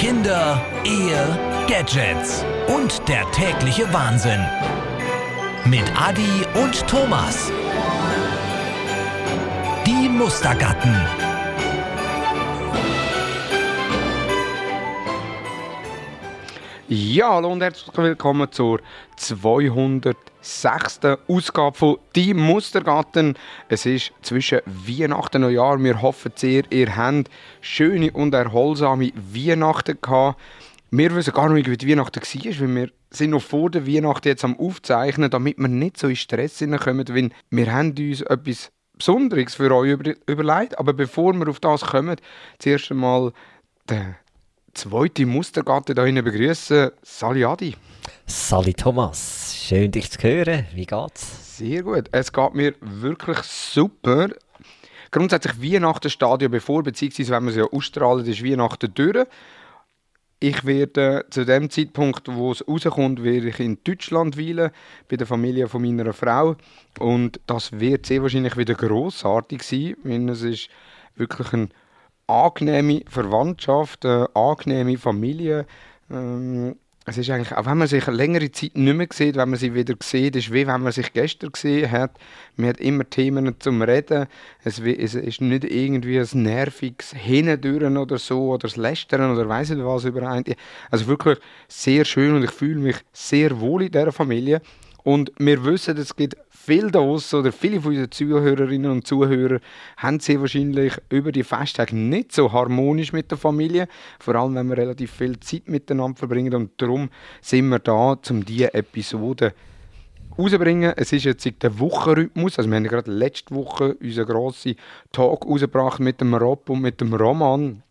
Kinder, Ehe, Gadgets und der tägliche Wahnsinn. Mit Adi und Thomas. Die Mustergatten. Ja, hallo und herzlich willkommen zur 206. Ausgabe von Die Mustergatten. Es ist zwischen Weihnachten und Neujahr. Wir hoffen sehr, ihr habt schöne und erholsame Weihnachten gehabt. Wir wissen gar nicht, wie die Weihnachten war, weil wir sind noch vor der Weihnachten jetzt am Aufzeichnen, damit wir nicht so in Stress hineinkommen, weil wir haben uns etwas Besonderes für euch über überlegt. Aber bevor wir auf das kommen, zuerst einmal der zweite Mustergatte da hinten begrüßen. Sali Sali Thomas, schön dich zu hören. Wie geht's? Sehr gut. Es geht mir wirklich super. Grundsätzlich Weihnachten ja bevor, beziehungsweise wenn wir es ja ausstrahlen, ist Weihnachten durch. Ich werde zu dem Zeitpunkt, wo es rauskommt, werde ich in Deutschland weilen, bei der Familie von meiner Frau. Und das wird sehr wahrscheinlich wieder grossartig sein, weil es ist wirklich ein angenehme Verwandtschaft, eine angenehme Familie. Ähm, es ist eigentlich, auch wenn man sich eine längere Zeit nicht mehr sieht, wenn man sie wieder sieht, ist wie wenn man sich gestern gesehen hat. Man hat immer Themen zum Reden. Es, es ist nicht irgendwie ein nerviges Hindurch oder so oder das Lästern oder weiss nicht was über einen. Also wirklich sehr schön und ich fühle mich sehr wohl in dieser Familie. Und wir wissen, es gibt viele da oder viele von unseren Zuhörerinnen und Zuhörern haben sie wahrscheinlich über die Festtage nicht so harmonisch mit der Familie, vor allem wenn wir relativ viel Zeit miteinander verbringen und darum sind wir da, um diese Episode rauszubringen. Es ist jetzt der Wochenrhythmus, also wir haben gerade letzte Woche unseren grossen Talk rausgebracht mit dem Rob und mit dem Roman,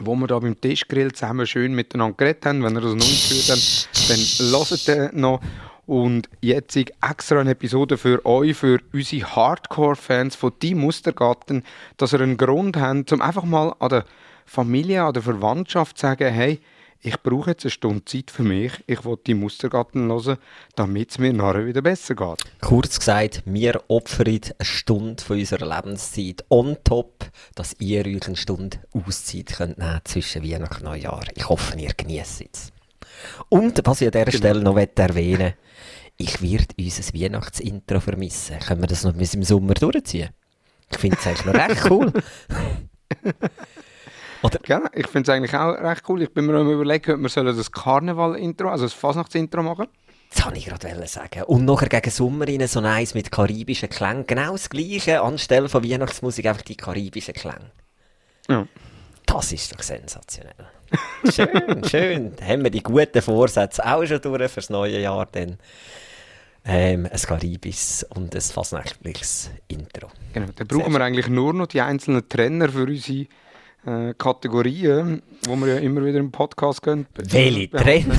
wo wir da beim Tischgrill zusammen schön miteinander geredet haben. Wenn ihr das noch nicht gehört habt, dann hört ihr noch. Und jetzt extra eine Episode für euch, für unsere Hardcore-Fans von Die Mustergatten, dass ihr einen Grund habt, um einfach mal an der Familie, an der Verwandtschaft zu sagen, hey, ich brauche jetzt eine Stunde Zeit für mich, ich will die Mustergatten hören, damit es mir nachher wieder besser geht. Kurz gesagt, wir opfern eine Stunde von unserer Lebenszeit on top, dass ihr euch eine Stunde Auszeit könnt nehmen zwischen Weihnachten und Neujahr. Ich hoffe, ihr genießt es. Und was ich an dieser genau. Stelle noch erwähnen möchte, ich werde unser Weihnachtsintro vermissen. Können wir das noch bis im Sommer durchziehen? Ich finde es eigentlich noch recht cool. Oder? Ja, ich finde es eigentlich auch recht cool. Ich bin mir überlegen, ob wir das Karneval-Intro, also das Fasnachtsintro machen das wollte ich gerade sagen. Und nachher gegen Sommer rein so eins mit karibischen Klängen. Genau das Gleiche, anstelle von Weihnachtsmusik einfach die karibischen Klänge. Ja. Das ist doch sensationell. schön, schön. Dann haben wir die guten Vorsätze auch schon durch fürs neue Jahr dann ähm, ein karibisches und ein fasnächtliches Intro. Genau, dann brauchen wir eigentlich nur noch die einzelnen Trainer für unsere äh, Kategorien, wo wir ja immer wieder im Podcast gehen. Welche Trainer?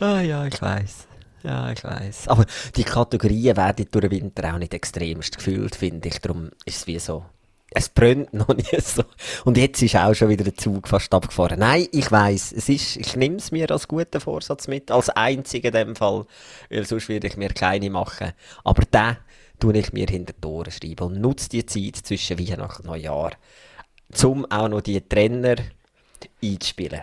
ah ja, ich weiß. Ja, ich weiß. Aber die Kategorien werden durch den Winter auch nicht extremst gefühlt, finde ich. Darum ist es wie so es brennt noch nicht so. Und jetzt ist auch schon wieder der Zug fast abgefahren. Nein, ich weiß, es ist, ich nehme es mir als guten Vorsatz mit, als einziger in dem Fall, weil sonst würde ich mir keine machen. Aber den tue ich mir hinter die Ohren schreiben und nutze die Zeit zwischen Weihnachten und Neujahr, um auch noch die Trainer einzuspielen.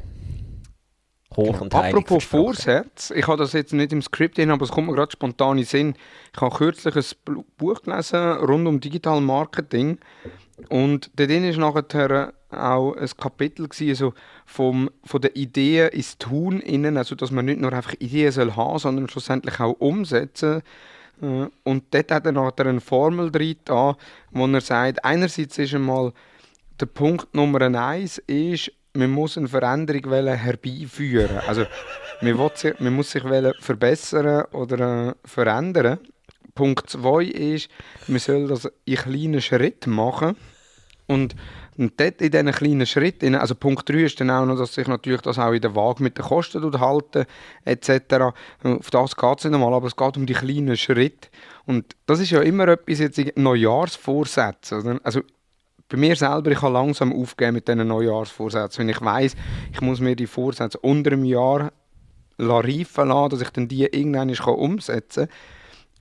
Hoch genau. und Apropos Vorsätze, ich habe das jetzt nicht im Skript drin, aber es kommt mir gerade spontan in Sinn. Ich habe kürzlich ein Buch gelesen rund um Digital Marketing und dort war nachher auch ein Kapitel gewesen, also vom, von der Idee ins Tun innen, also dass man nicht nur einfach Ideen soll haben, sondern schlussendlich auch umsetzen. Äh, und dort hat er nachher eine Formel drin, wo er sagt, einerseits ist einmal der Punkt Nummer eins ist, man muss eine Veränderung herbeiführen. Also man, sich, man muss sich verbessern oder äh, verändern. Punkt 2 ist, man soll das in kleinen Schritten machen. Und, und dort in diesen kleinen Schritten, also Punkt 3 ist dann auch noch, dass sich natürlich das auch in der Waage mit den Kosten halten etc. Auf das geht es nicht einmal, aber es geht um die kleinen Schritte. Und das ist ja immer etwas jetzt Neujahrsvorsätze. Also bei mir selber, ich habe langsam aufgegeben mit diesen Neujahrsvorsätzen. Wenn ich weiß, ich muss mir die Vorsätze unter einem Jahr reifen lassen, dass ich dann die irgendwann umsetzen kann.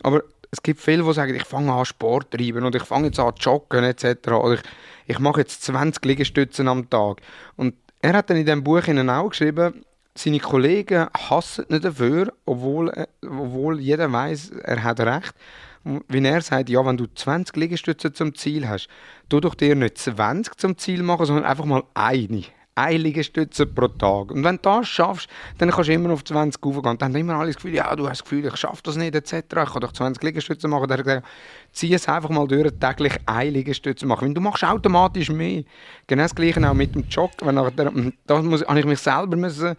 Aber es gibt viele, die sagen, ich fange an Sport treiben oder ich fange jetzt an zu joggen etc. Oder ich, ich mache jetzt 20 Liegestützen am Tag. Und er hat dann in diesem Buch ihnen auch geschrieben, seine Kollegen hassen nicht dafür, obwohl, äh, obwohl jeder weiß, er hat recht. Wenn er sagt, ja, wenn du 20 Liegestütze zum Ziel hast, tu doch dir nicht 20 zum Ziel machen, sondern einfach mal eine. Eine Liegestütze pro Tag. Und wenn du das schaffst, dann kannst du immer auf 20 raufgehen. Dann haben immer alle das Gefühl, ja, du hast das Gefühl, ich schaffe das nicht, etc. Ich kann doch 20 Liegestütze machen. Dann hat er gesagt, zieh es einfach mal durch, täglich eine Liegestütze machen. Wenn du machst automatisch mehr. Genau das Gleiche auch mit dem Jog. Wenn nachher, da muss, habe ich mich selber müssen,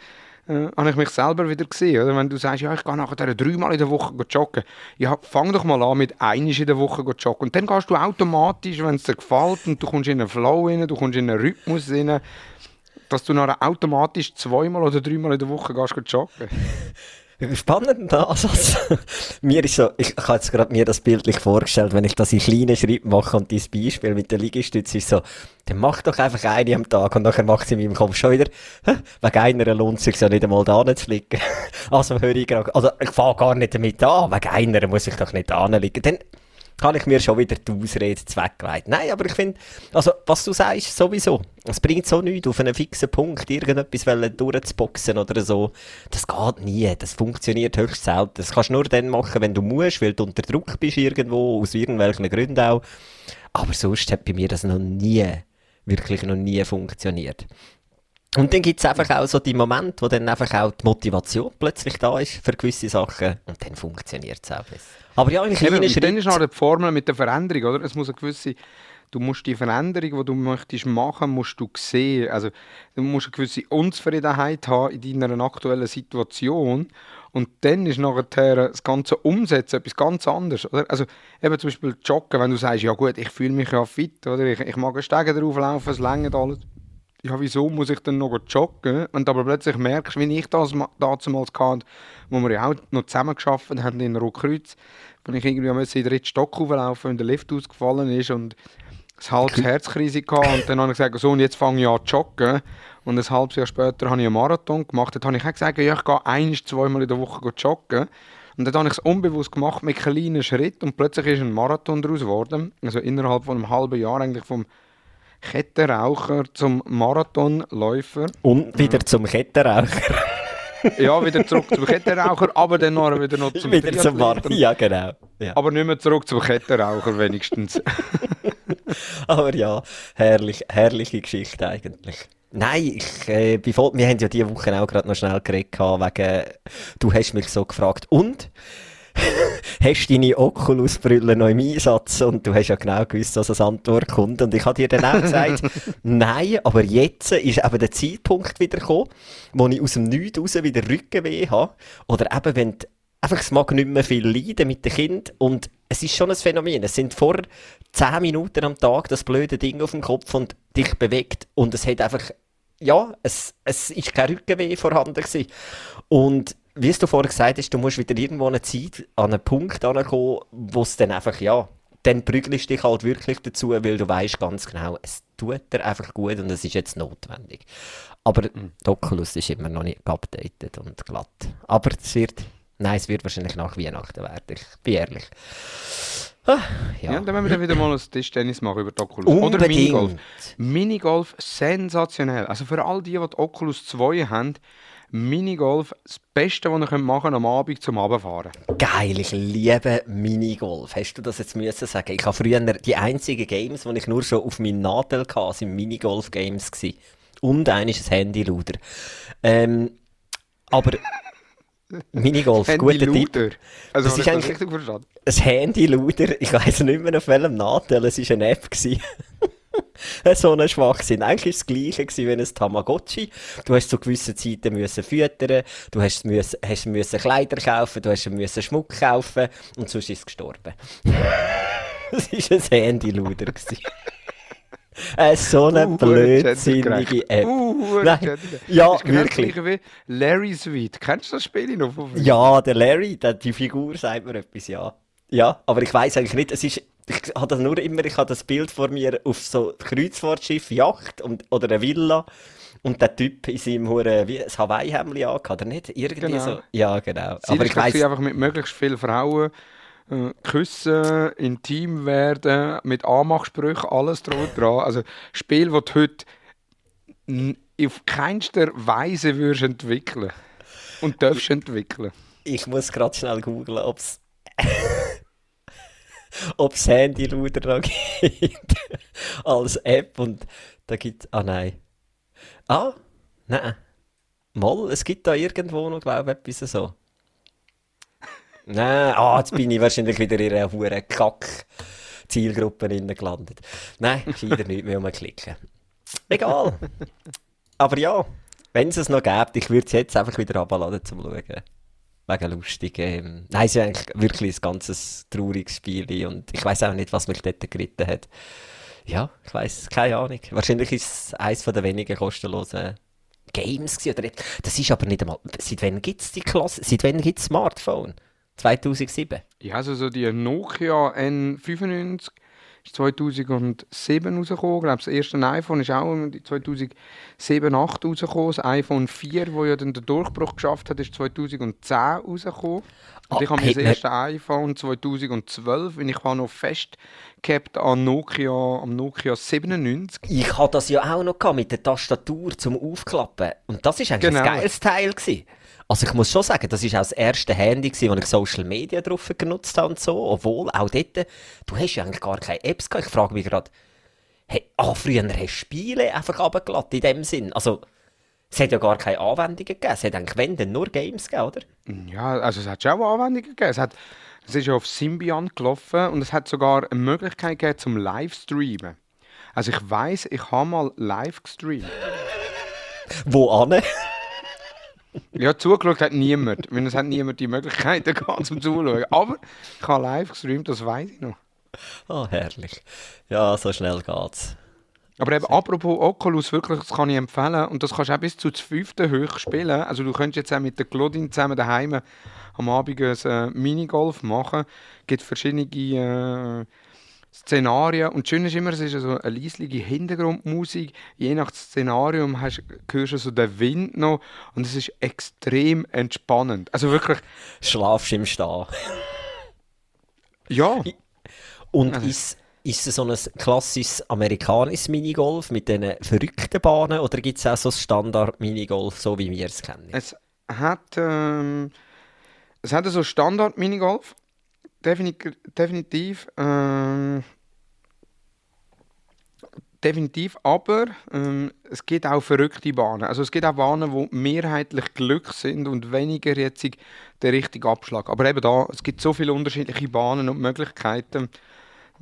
äh, habe ich mich selber wieder gesehen. Oder? Wenn du sagst, ja, ich gehe nachher dreimal in der Woche joggen. Ja, fang doch mal an mit einisch in der Woche joggen. Und dann gehst du automatisch, wenn es dir gefällt und du kommst in einen Flow rein, du kommst in einen Rhythmus rein, dass du nachher automatisch zweimal oder dreimal in der Woche gehst joggen. Spannender Ansatz. mir ist so, ich, ich habe jetzt gerade mir das bildlich vorgestellt, wenn ich das in kleinen Schritten mache und dieses Beispiel mit der Liegestütze ist so, dann mach doch einfach eine am Tag und nachher macht sie in meinem Kopf schon wieder, wegen einer lohnt es sich ja nicht einmal da zu liegen. also höre ich gerade, also ich fange gar nicht damit an, wegen einer muss ich doch nicht da. Dann, habe ich mir schon wieder die Ausrede zweckgelegt. Nein, aber ich finde, also, was du sagst, sowieso. Es bringt so nichts, auf einen fixen Punkt irgendetwas durchzuboxen oder so. Das geht nie. Das funktioniert höchst selten. Das kannst du nur dann machen, wenn du musst, weil du unter Druck bist irgendwo, aus irgendwelchen Gründen auch. Aber sonst hat bei mir das noch nie, wirklich noch nie funktioniert. Und dann gibt es einfach auch so die Momente, wo dann einfach auch die Motivation plötzlich da ist für gewisse Sachen und dann funktioniert es auch besser. Aber ja, in kleinen Schritten... Dann ist noch die Formel mit der Veränderung, oder? Es muss eine gewisse... Du musst die Veränderung, die du möchtest machen, musst du sehen. Also, du musst eine gewisse Unzufriedenheit haben in deiner aktuellen Situation. Und dann ist nachher das ganze Umsetzen etwas ganz anderes. Oder? Also eben zum Beispiel Joggen, wenn du sagst, ja gut, ich fühle mich ja fit, oder? Ich, ich mag einen Stegen drauf laufen, es längert alles ja, wieso muss ich dann noch joggen? Du aber plötzlich merkst, wie ich das damals hatte, wo wir ja auch noch zusammen gearbeitet haben in Rotkreuz, wenn ich irgendwie in den dritten Stock hochlaufen, wenn der Lift ausgefallen ist und ein halbes Herzkrise hatte und dann habe ich gesagt, so und jetzt fange ich an zu joggen. Und ein halbes Jahr später habe ich einen Marathon gemacht, dann habe ich auch gesagt, ja, ich gehe ein, zweimal in der Woche joggen. Und dann habe ich es unbewusst gemacht mit kleinen Schritten und plötzlich ist ein Marathon daraus geworden, also innerhalb von einem halben Jahr eigentlich vom Kettenraucher zum Marathonläufer. Und wieder zum Kettenraucher. Ja, wieder zurück zum Kettenraucher, aber dann noch wieder noch zum Wieder zum Marathon, ja genau. Ja. Aber nicht mehr zurück zum Kettenraucher wenigstens. aber ja, herrlich, herrliche Geschichte eigentlich. Nein, ich, äh, bevor, wir haben ja diese Woche auch gerade noch schnell geredet wegen, du hast mich so gefragt, und? hast deine Oculus-Brille noch im Einsatz? Und du hast ja genau gewusst, dass eine Antwort kommt. Und ich habe dir dann auch gesagt, nein, aber jetzt ist eben der Zeitpunkt wieder gekommen, wo ich aus dem Nichts raus wieder Rückenweh habe. Oder eben, wenn die, einfach, es mag nicht mehr viel leiden mit dem Kind und es ist schon ein Phänomen. Es sind vor 10 Minuten am Tag das blöde Ding auf dem Kopf und dich bewegt und es hat einfach ja, es, es ist kein Rückenweh vorhanden gewesen. Und wie du vorher gesagt hast, du musst wieder irgendwo eine Zeit an einen Punkt ankommen, wo es dann einfach, ja, dann prügelst du dich halt wirklich dazu, weil du weißt ganz genau, es tut dir einfach gut und es ist jetzt notwendig. Aber mhm. Oculus ist immer noch nicht geupdatet und glatt. Aber es wird, nein, es wird wahrscheinlich nach Weihnachten werden, ich bin ehrlich. Ah, ja. ja. dann werden wir dann wieder mal ein Tischtennis machen über die Oculus. Unbedingt. Oder Minigolf. Minigolf, sensationell. Also für all die, die die Oculus 2 haben, Minigolf, das Beste, was ihr machen könnt am Abend zum Abfahren. Geil, ich liebe Minigolf. Hast du das jetzt müssen sagen? Ich habe früher die einzigen Games, die ich nur schon auf meinem Nadel hatte, sind Minigolf-Games Und eines ist ein Handy-Luder. Ähm, aber Minigolf, guter Tipp. Also, das ist eigentlich richtig verstanden. Ein Handy-Luder, ich weiß nicht mehr auf welchem Nadel, es war eine App. so ein Schwachsinn. Eigentlich war es das gleiche gewesen wie ein Tamagotchi. Du hast zu gewissen Zeiten müssen füttern, du hast, müssen, hast müssen Kleider kaufen, du hast müssen Schmuck kaufen und sonst ist es gestorben. das war ein Handy-Luder. Äh, so eine uh, blödsinnige App. Uh, Nein, ja, wirklich. Wie Larry Sweet. Kennst du das Spiel noch? Ja, der Larry, der, die Figur sagt mir etwas, ja. Ja, aber ich weiß eigentlich nicht, es ist ich habe das nur immer, ich habe das Bild vor mir auf so Kreuzfahrtschiff, Yacht und, oder eine Villa und der Typ in seinem Hure, wie ein Hawaii-Hemd angehabt, oder nicht? Irgendwie genau. so. Ja, genau. Sie Aber ich weiß einfach mit möglichst vielen Frauen äh, küssen, intim werden, mit Anmachsprüchen, alles dran dran. Also Spiel, das du heute auf keinster Weise würdest entwickeln und darfst entwickeln. Ich muss gerade schnell googeln, ob es ob es Handy-Luder noch gibt als App und da gibt ah nein. Ah, nein. Mal, es gibt da irgendwo noch, glaube ich, etwas so. Nein, ah, jetzt bin ich wahrscheinlich wieder in einer hohen Kack-Zielgruppe gelandet. Nein, gescheiter nicht mehr umklicken. Egal. Aber ja, wenn es es noch gibt, ich würde es jetzt einfach wieder runterladen zum Schauen. Wegen lustig. Ähm. Nein, es ist eigentlich wirklich ein ganzes trauriges Spiel und ich weiß auch nicht, was mich dort geritten hat. Ja, ich weiß, keine Ahnung. Wahrscheinlich ist es eines der wenigen kostenlosen Games gewesen, oder Das ist aber nicht einmal. Seit wann gibt es die Klasse? Seit wann gibt es Smartphone? 2007. Ja, also so die Nokia N95 ist 2007 rausgekommen. Ich glaube, das erste iPhone ist auch 2007, 2008 rausgekommen. Das iPhone 4, wo ja dann den Durchbruch geschafft hat, ist 2010 rausgekommen. Und Ah, ich habe hey, mein erstes iPhone 2012 und ich war noch festgehabt an Nokia, am Nokia 97. Ich hatte das ja auch noch gehabt, mit der Tastatur zum Aufklappen. Und das ist eigentlich Genau. ein geiles Teil. Gewesen. Also ich muss schon sagen, das ist auch das erste Handy, wo ich Social Media drauf genutzt habe und so. Obwohl, auch dort, du hast ja eigentlich gar keine Apps gehabt. Ich frage mich gerade, hey, ah, früher hast du Spiele einfach runtergeladen, in dem Sinn. Also, es hat ja gar keine Anwendungen gegeben. Es hat eigentlich, wenn, dann nur Games gegeben, oder? Ja, also es hat schon auch Anwendungen gegeben. Es, hat, es ist ja auf Symbian gelaufen und es hat sogar eine Möglichkeit gegeben zum Livestreamen. Also ich weiß, ich habe mal live gestreamt. Wo ane? Ja, zugeschaut hat niemand, weil es hat niemand die Möglichkeiten gehabt zum Zuschauen. Aber ich habe live gestreamt, das weiß ich noch. Ah, herrlich. Ja, so schnell geht's. Aber eben, apropos Oculus, wirklich, das kann ich empfehlen. Und das kannst du auch bis zu fünften hoch spielen. Also du könntest jetzt auch mit der Claudine zusammen daheim am Abend ein äh, Minigolf machen. Es gibt verschiedene äh, Szenarien. Und das Schöne ist immer, es ist so eine leisliche Hintergrundmusik. Je nach Szenarium hast, hörst du so den Wind noch. Und es ist extrem entspannend. Also wirklich, Schlafst im Stehen. ja. Und Also- ist, ist es so ein klassisches amerikanisches Minigolf mit diesen verrückten Bahnen oder gibt es auch so ein Standard-Minigolf, so wie wir es kennen? Es hat, ähm, es hat so Standard-Minigolf. Definitiv. definitiv ähm, definitiv, aber ähm, es gibt auch verrückte Bahnen. Also es gibt auch Bahnen, die mehrheitlich Glück sind und weniger jetzt der richtige Abschlag. Aber eben da, es gibt so viele unterschiedliche Bahnen und Möglichkeiten.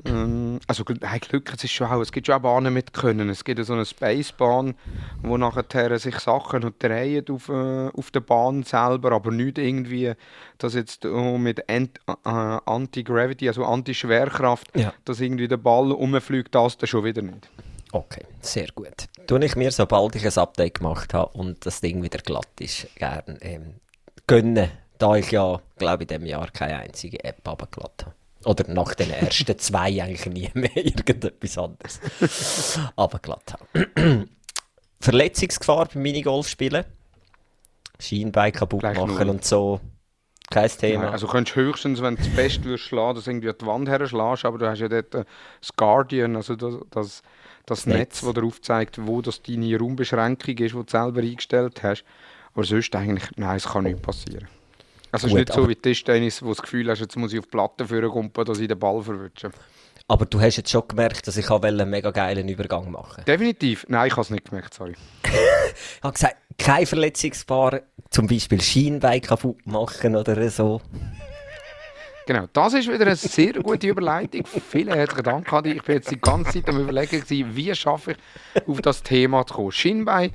Ähm, also nein, Glück, es ist schon auch, es gibt schon auch Bahnen mit Können. Es gibt ja so eine Spacebahn, wo nachher sich Sachen drehen auf, äh, auf der Bahn selber, aber nicht irgendwie, dass jetzt äh, mit Ant, äh, Anti-Gravity, also Anti-Schwerkraft, Ja. dass irgendwie der Ball rumfliegt, das dann schon wieder nicht. Okay, sehr gut. Tue ich mir, sobald ich ein Update gemacht habe und das Ding wieder glatt ist, gerne ähm, gönnen, da ich ja, glaube ich, in diesem Jahr keine einzige App abgeladen habe. Oder nach den ersten zwei eigentlich nie mehr irgendetwas anderes abgeladen habe. Verletzungsgefahr beim Minigolf-Spielen. Schienbein kaputt Gleich machen null. und so. Kein Thema. Nein, also könntest höchstens, wenn du das Beste würdest schlagen, dass irgendwie die Wand her schlägst, aber du hast ja dort äh, das Guardian, also das, das, das Netz. Netz, das dir aufzeigt, wo das deine Raumbeschränkung ist, die du selber eingestellt hast. Aber sonst eigentlich, nein, es kann nicht passieren. Also es ist nicht so wie Tischtennis, wo du das Gefühl hast, jetzt muss ich auf die Platte führen kumpen, dass ich den Ball verwünsche. Aber du hast jetzt schon gemerkt, dass ich einen mega geilen Übergang machen Definitiv. Nein, ich habe es nicht gemerkt, sorry. Ich habe gesagt, kein Verletzungsgefahr, zum Beispiel Schienbein kaputt machen oder so. Genau, das ist wieder eine sehr gute Überleitung. Vielen herzlichen Dank, Adi. Ich bin jetzt die ganze Zeit am überlegen, wie schaffe ich auf das Thema zu kommen. Schienbein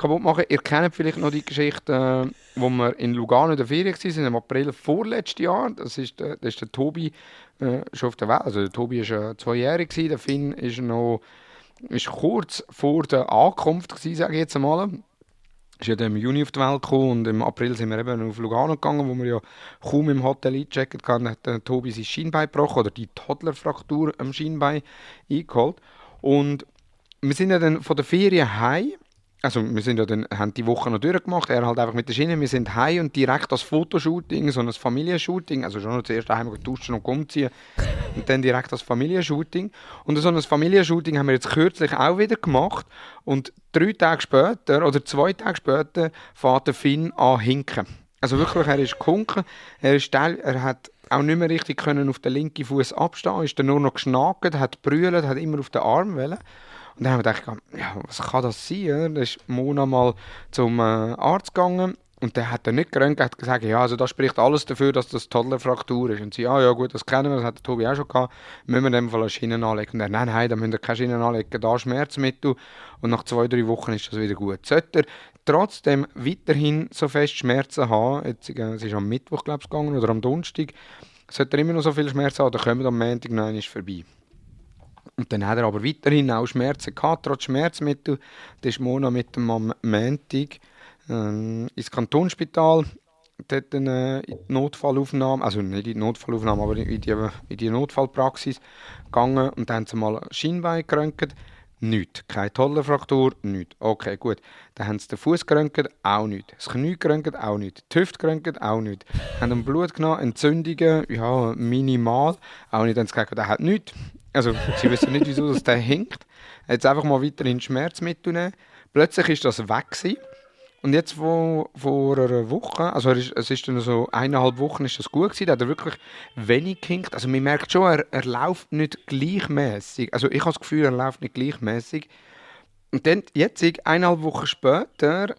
kaputt machen. Ihr kennt vielleicht noch die Geschichte, äh, wo wir in Lugano in der Ferien waren, im April vorletztes Jahr. Das ist der, das ist der Tobi äh, schon auf der Welt. Also der Tobi war äh, zweijährig, der Finn ist noch ist kurz vor der Ankunft, gewesen, sage ich jetzt einmal ist ja im Juni auf die Welt gekommen und im April sind wir eben auf Lugano gegangen, wo wir ja kaum im Hotel eingecheckt haben, hat der Tobi sein Schienbein gebrochen oder die Toddlerfraktur am Schienbein eingeholt. Und wir sind ja dann von der Ferien heim also wir sind ja dann, haben die Woche noch durchgemacht, er halt einfach mit der Schiene, wir sind heim und direkt das Fotoshooting, so ein Familienshooting, also schon zuerst daheim duschen und umziehen und dann direkt das Familienshooting. Und so ein Familienshooting haben wir jetzt kürzlich auch wieder gemacht und drei Tage später oder zwei Tage später fährt der Finn an hinken. Also wirklich, er ist gekunken, er, ist teil, er hat auch nicht mehr richtig können auf den linken Fuß abstehen, ist dann nur noch geschnackt, hat brüllt, hat immer auf den Arm wollen. Und dann haben wir gedacht, ja, was kann das sein? Dann ist Mona mal zum äh, Arzt gegangen und der hat dann nicht geröntgt, hat gesagt, ja, also das spricht alles dafür, dass das Toddlerfraktur ist. Und sie, ja, ja gut, das kennen wir, das hat der Tobi auch schon gehabt, müssen wir in dem Fall eine Schiene anlegen. Und er, nein, nein, da müssen wir keine Schiene anlegen, da Schmerzmittel. Und nach zwei, drei Wochen ist das wieder gut. Sollte er trotzdem weiterhin so fest Schmerzen haben, jetzt, äh, es ist am Mittwoch, glaube ich, gegangen, oder am Donnerstag, sollte er immer noch so viel Schmerzen haben, dann kommen wir am Montag noch einmal vorbei. Und dann hat er aber weiterhin auch Schmerzen gehabt, trotz Schmerzmittel. Dann ist Mona mit dem am Montag äh, ins Kantonsspital, dort eine Notfallaufnahme, also nicht in die Notfallaufnahme, aber in die, in die Notfallpraxis gegangen und dann haben sie mal Schienbein geröntgt. Nichts. Keine Tollenfraktur, nichts. Okay, gut. Dann haben sie den Fuß geröntgt, auch nichts. Das Knie geröntgt, auch nichts. Die Hüfte geröntgt, auch nichts. Haben Blut genommen, Entzündungen, ja, minimal, auch nicht. Dann haben sie gesagt, der hat nichts. Also, sie wissen nicht, wieso das der hängt. Jetzt einfach mal weiterhin Schmerzmittel nehmen. Plötzlich ist das weg gewesen. Und jetzt vor, vor einer Woche, also es ist, dann so eineinhalb Wochen ist das gut gewesen, da hat er wirklich wenig gehinkt. Also man merkt schon, er, er läuft nicht gleichmäßig. Also ich habe das Gefühl, er läuft nicht gleichmäßig. Und dann, jetzt, eineinhalb Wochen später,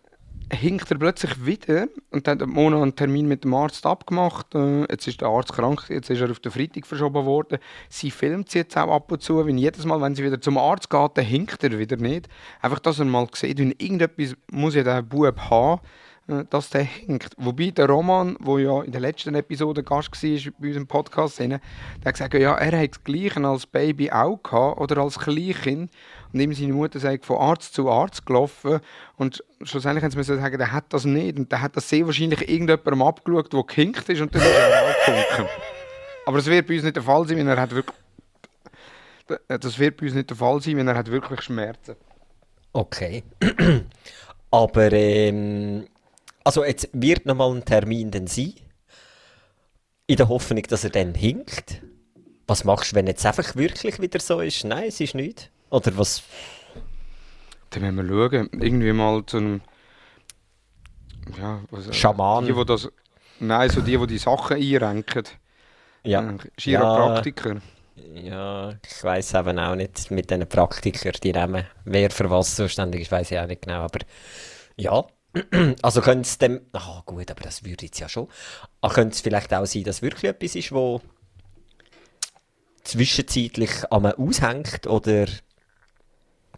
hinkt er plötzlich wieder und dann hat Mona einen Termin mit dem Arzt abgemacht. Äh, jetzt ist der Arzt krank, jetzt ist er auf den Freitag verschoben worden. Sie filmt sie jetzt auch ab und zu, wenn jedes Mal, wenn sie wieder zum Arzt geht, dann hinkt er wieder nicht. Einfach, dass er mal sieht, wenn irgendetwas muss ja der Bub haben, äh, dass der hinkt. Wobei der Roman, der ja in der letzten Episode Gast war bei unserem Podcast, der hat gesagt, ja, er hat das Gleiche als Baby auch gehabt oder als Kleinkind. Und ihm seine Mutter sagt, von Arzt zu Arzt gelaufen. Und schlussendlich haben sie sagen, der hat das nicht. Und der hat das sehr wahrscheinlich irgendjemandem abgeschaut, der gehinkt ist und dann ist er auch gehinkt. Aber das wird bei uns nicht der Fall sein, wenn er hat wirklich... Das wird bei uns nicht der Fall sein, wenn er hat wirklich Schmerzen. Okay. Aber ähm, also jetzt wird noch mal ein Termin dann sein. In der Hoffnung, dass er dann hinkt. Was machst du, wenn jetzt einfach wirklich wieder so ist? Nein, es ist nichts. Oder was? Dann müssen wir schauen. Irgendwie mal zu einem. Ja, was, äh, Schaman. Die, die das, nein, so die, die die Sachen einrenken. Ja. Äh, Chiropraktiker. Ja, ich weiß eben auch nicht mit diesen Praktikern, die nehmen. Wer für was zuständig ist, weiß ich auch nicht genau. Aber ja, also könnte es dem. Ah, gut, aber das würde jetzt ja schon. Aber könnte es vielleicht auch sein, dass wirklich etwas ist, wo zwischenzeitlich einmal aushängt oder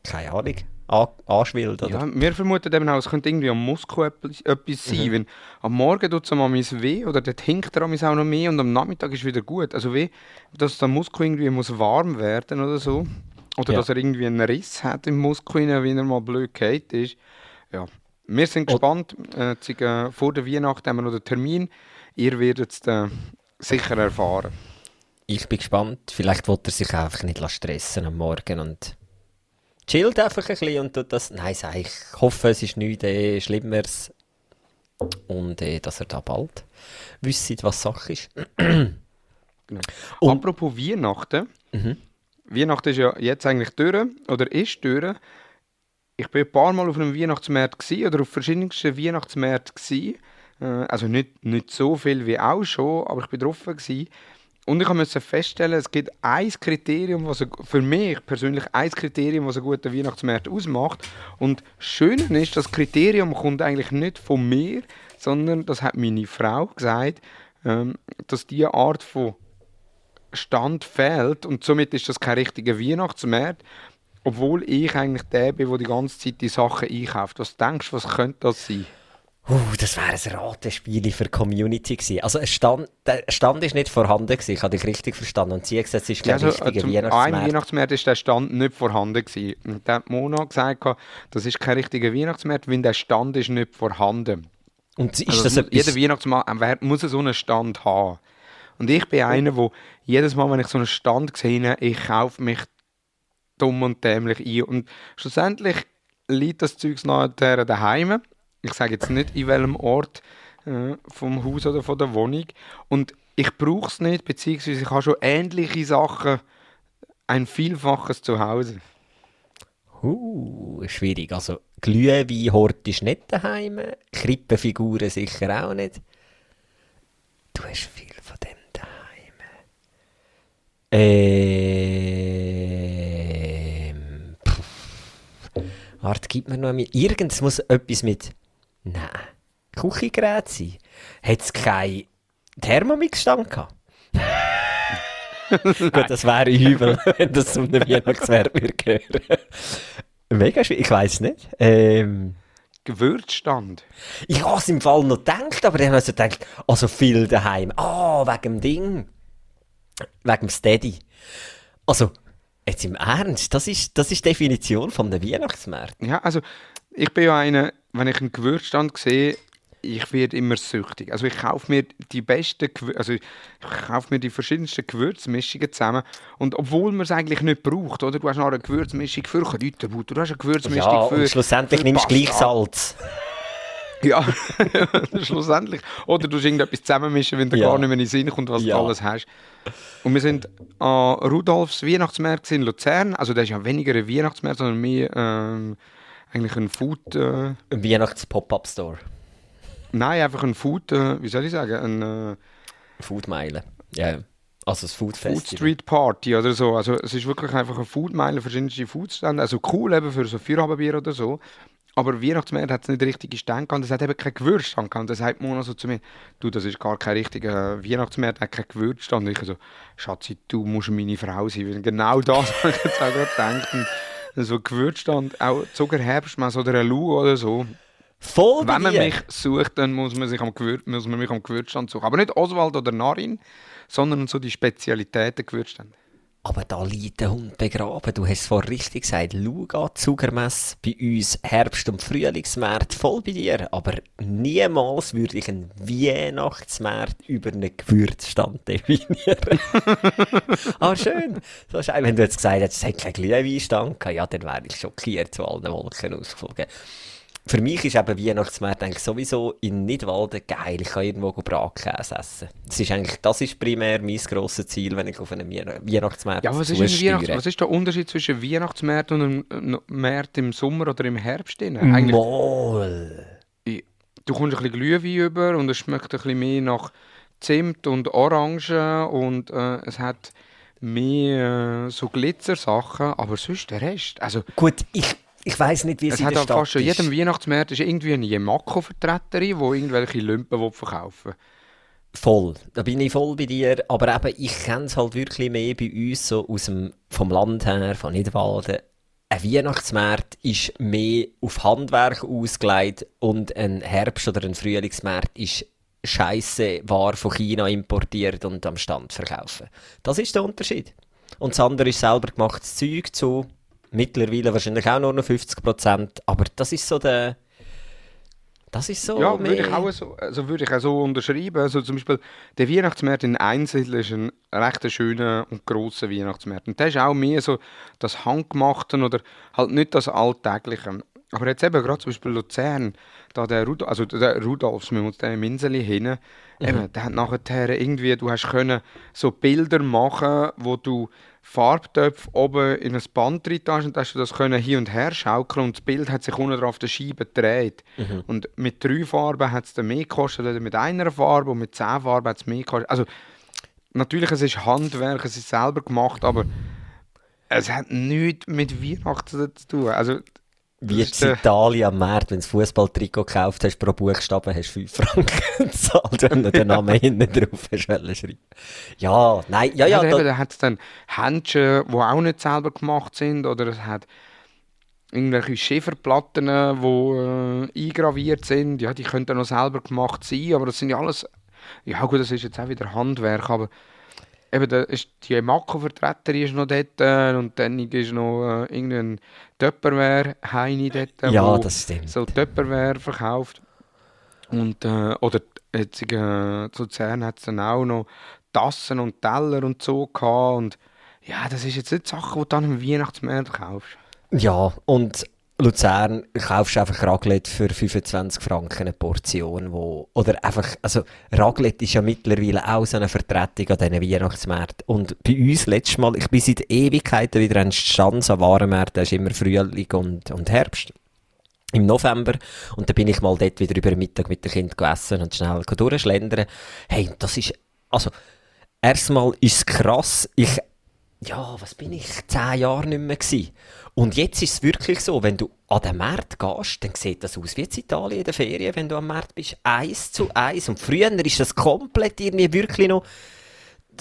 keine Ahnung, an, anschwillt. Oder? Ja, wir vermuten eben auch, es könnte irgendwie am Muskel etwas, etwas sein. Mhm. Wenn am Morgen tut es am weh oder dort hinkt er auch noch mehr und am Nachmittag ist wieder gut. Also weh, dass der Muskel irgendwie muss warm werden oder so. Oder ja. dass er irgendwie einen Riss hat im Muskel, wenn er mal blöd geht ist. Ja, wir sind gespannt. Äh, äh, vor der Weihnachten haben wir noch den Termin. Ihr werdet es äh, sicher erfahren. Ich bin gespannt. Vielleicht wird er sich einfach nicht stressen am Morgen und chillt einfach ein bisschen und tut das. Nein, sag ich hoffe, es ist nichts äh, Schlimmeres. Und äh, dass er da bald wüsste, was Sache ist. genau. Apropos Weihnachten. Mhm. Weihnachten ist ja jetzt eigentlich durch oder ist durch ich bin ein paar Mal auf einem Weihnachtsmarkt gewesen, oder auf verschiedensten Weihnachtsmärkten gewesen. Äh, also nicht, nicht so viel wie auch schon, aber ich bin drauf gewesen. Und ich musste feststellen, es gibt ein Kriterium, was für mich persönlich ein Kriterium, was einen guten Weihnachtsmarkt ausmacht. Und das Schöne ist, das Kriterium kommt eigentlich nicht von mir, sondern das hat meine Frau gesagt, ähm, dass diese Art von Stand fehlt und somit ist das kein richtiger Weihnachtsmarkt. Obwohl ich eigentlich der bin, der die ganze Zeit die Sachen einkauft. Was denkst du, was könnte das sein? Uh, das wäre ein Ratespiel für die Community gewesen. Also ein Stand, der Stand ist nicht vorhanden gewesen, ich habe dich richtig verstanden. Und sie hat gesagt, es ist kein ja, also, richtiger Weihnachtsmarkt. Ein Weihnachtsmarkt ist der Stand nicht vorhanden gewesen. Und dann hat Mona gesagt, das ist kein richtiger Weihnachtsmarkt, weil der Stand ist nicht vorhanden. Und ist also, das muss, Jeder Weihnachtsmarkt muss so einen Stand haben. Und ich bin einer, der jedes Mal, wenn ich so einen Stand sehe, ich kaufe mich dumm und dämlich ein. Und schlussendlich liegt das Zeug nachher daheim. Ich sage jetzt nicht, in welchem Ort äh, vom Haus oder von der Wohnung. Und ich brauche es nicht, beziehungsweise ich habe schon ähnliche Sachen, ein Vielfaches zu Hause. Uh, schwierig. Also, Glühwein hortest du nicht daheim, Krippenfiguren sicher auch nicht. Du hast viel von dem daheim. Ähm. Warte, gib mir noch einmal. Irgendes muss etwas mit. Nein. Küchengerät sein. Hat es keinen Thermomix-Stand gehabt? Gut, das wäre übel, wenn das zum Weihnachtswert würde gehören. Mega schwierig, ich weiß nicht. Ähm, Gewürzstand. ich habe es im Fall noch gedacht, aber dann habe ich so gedacht, also viel daheim. Ah, wegen dem Ding. Wegen dem Steady. Also, jetzt im Ernst, das ist, das ist die Definition von der Weihnachtsmarkt. Ja, also ich bin ja einer, wenn ich einen Gewürzstand sehe, ich werde immer süchtig. Also ich kaufe mir die besten, Gewür also ich kaufe mir die verschiedensten Gewürzmischungen zusammen und obwohl man es eigentlich nicht braucht, oder? Du hast noch eine Gewürzmischung für Kräuterbutter, du hast eine Gewürzmischung Ja, für und schlussendlich für nimmst du gleich. Salz. Ja, schlussendlich. Oder du hast irgendetwas zusammenmischen, wenn dir Ja. gar nicht mehr in den Sinn kommt, was Ja. du alles hast. Und wir sind an Rudolfs Weihnachtsmarkt in Luzern. Also das ist ja weniger ein Weihnachtsmarkt, sondern mehr ähm, eigentlich ein Food... Äh, Ein Weihnachts-Pop-Up-Store. nein, einfach ein Food... Äh, wie soll ich sagen? Ein... Äh, Foodmeile. Ja, also das Food Food Festival. Street Party oder so. Also es ist wirklich einfach ein Foodmeile, verschiedenste Foodstände. Also cool eben für so Feierabendbier oder so. Aber Weihnachtsmärkte hat es nicht richtige Stände gehabt. Es hat eben keinen Gewürzstand gehabt. Und dann sagt Mona so zu mir, du, das ist gar kein richtiger Weihnachtsmarkt, hat keinen Gewürzstand. Und ich so, Schatzi, du musst meine Frau sein. Genau das habe ich jetzt auch gerade gedacht. Und so Gewürzstand, auch Zuckerherbstmess oder ein Lu oder so. Voll Wenn man mich sucht, dann muss man, sich am Gewür muss man mich am Gewürzstand suchen. Aber nicht Oswald oder Narin, sondern so die Spezialitäten Gewürzstände. Aber da liegt der Hund begraben. Du hast es vorhin richtig gesagt. Schau an, Zuckermess bei uns Herbst- und Frühlingsmarkt voll bei dir. Aber niemals würde ich einen Weihnachtsmarkt über einen Gewürzstand definieren. ah, schön. So ist wenn du jetzt gesagt hättest, es hat keinen Glühweinstand gehabt, ja, dann wäre ich schockiert zu allen Wolken ausgeflogen. Für mich ist eben Weihnachtsmarkt eigentlich sowieso in Nidwalden geil. Ich kann irgendwo Bratkäse essen. Das ist eigentlich, das ist primär mein grosses Ziel, wenn ich auf Weihn- Weihnachtsmarkt Ja, was ist. Weihnachts was ist der Unterschied zwischen Weihnachtsmarkt und einem einem Markt im Sommer oder im Herbst? Eigentlich, Moll. du kommst ein bisschen Glühwein über und es schmeckt ein bisschen mehr nach Zimt und Orange und äh, es hat mehr äh, so Glitzersachen, aber sonst der Rest. Also, Gut, ich, ich weiss nicht, wie es, es in hat der Stadt fast schon ist. jedem Weihnachtsmarkt ist irgendwie eine Jemako-Vertreterin, die irgendwelche Lumpen will verkaufen Voll, da bin ich voll bei dir. Aber eben, ich kenne es halt wirklich mehr bei uns so aus dem, vom Land her, von Nidwalden. Ein Weihnachtsmarkt ist mehr auf Handwerk ausgelegt und ein Herbst- oder ein Frühlingsmarkt ist scheisse Ware von China importiert und am Stand verkaufen. Das ist der Unterschied. Und das andere ist selber gemachtes Zeug zu mittlerweile wahrscheinlich auch nur noch 50%, aber das ist so der... Das ist so Ja, würde ich auch so, also würde ich auch so unterschreiben. Also zum Beispiel der Weihnachtsmarkt in Einzel ist ein recht schöner und grosser Weihnachtsmarkt. Und der ist auch mehr so das Handgemachte oder halt nicht das Alltägliche. Aber jetzt eben gerade zum Beispiel Luzern, da der, Rudolf, also der Rudolfs, wir uns der im Inseli hin, eben, der hat nachher irgendwie, du hast können so Bilder machen, wo du Farbtöpfe oben in ein Band drin hast und hast du das können hin und her schaukeln und das Bild hat sich unten drauf der Scheibe gedreht. Und mit drei Farben hat es dann mehr gekostet oder mit einer Farbe und mit zehn Farben hat es mehr gekostet. Also natürlich, es ist Handwerk, es ist selber gemacht, aber es hat nichts mit Weihnachten zu tun. Also, Wie der- in Italien am Markt, wenn du Fußballtrikot gekauft hast, pro Buchstaben hast du 5 Franken gezahlt, wenn du den Namen hinten drauf hast schreiben. Ja, nein, ja, ja, Ja, da, eben, da hat es dann Händchen, die auch nicht selber gemacht sind, oder es hat irgendwelche Schieferplatten, die äh, eingraviert sind. Ja, die könnten noch selber gemacht sein, aber das sind ja alles... Ja gut, das ist jetzt auch wieder Handwerk, aber eben, da ist die Mako-Vertreterin ist noch dort äh, und dann ist noch äh, irgendein Töpperware-Heini dort, ja, wo das stimmt. so Töpperware verkauft. Und, äh, oder jetzt, äh, zu Luzern hat es dann auch noch Tassen und Teller und so gehabt. Und ja, das ist jetzt nicht Sachen, die du dann im Weihnachtsmarkt kaufst. Ja, und Luzern kaufst du einfach Raclette für 25 Franken eine Portion, wo, oder einfach, also Raclette ist ja mittlerweile auch so eine Vertretung an diesen Weihnachtsmärkten. Und bei uns letztes Mal, ich bin seit Ewigkeiten wieder ein Stanz an Warenmärkten, da ist immer Frühling und, und Herbst. Im November. Und dann bin ich mal dort wieder über Mittag mit dem Kind gegessen und schnell durchschlendern. Hey, das ist, also, erstmal ist es krass, ich, ja, was bin ich, zehn Jahre nicht mehr gewesen. Und jetzt ist es wirklich so, wenn du an den Markt gehst, dann sieht das aus wie in Italien in der Ferien, wenn du am Markt bist. Eins zu eins. Und früher ist das komplett irgendwie wirklich noch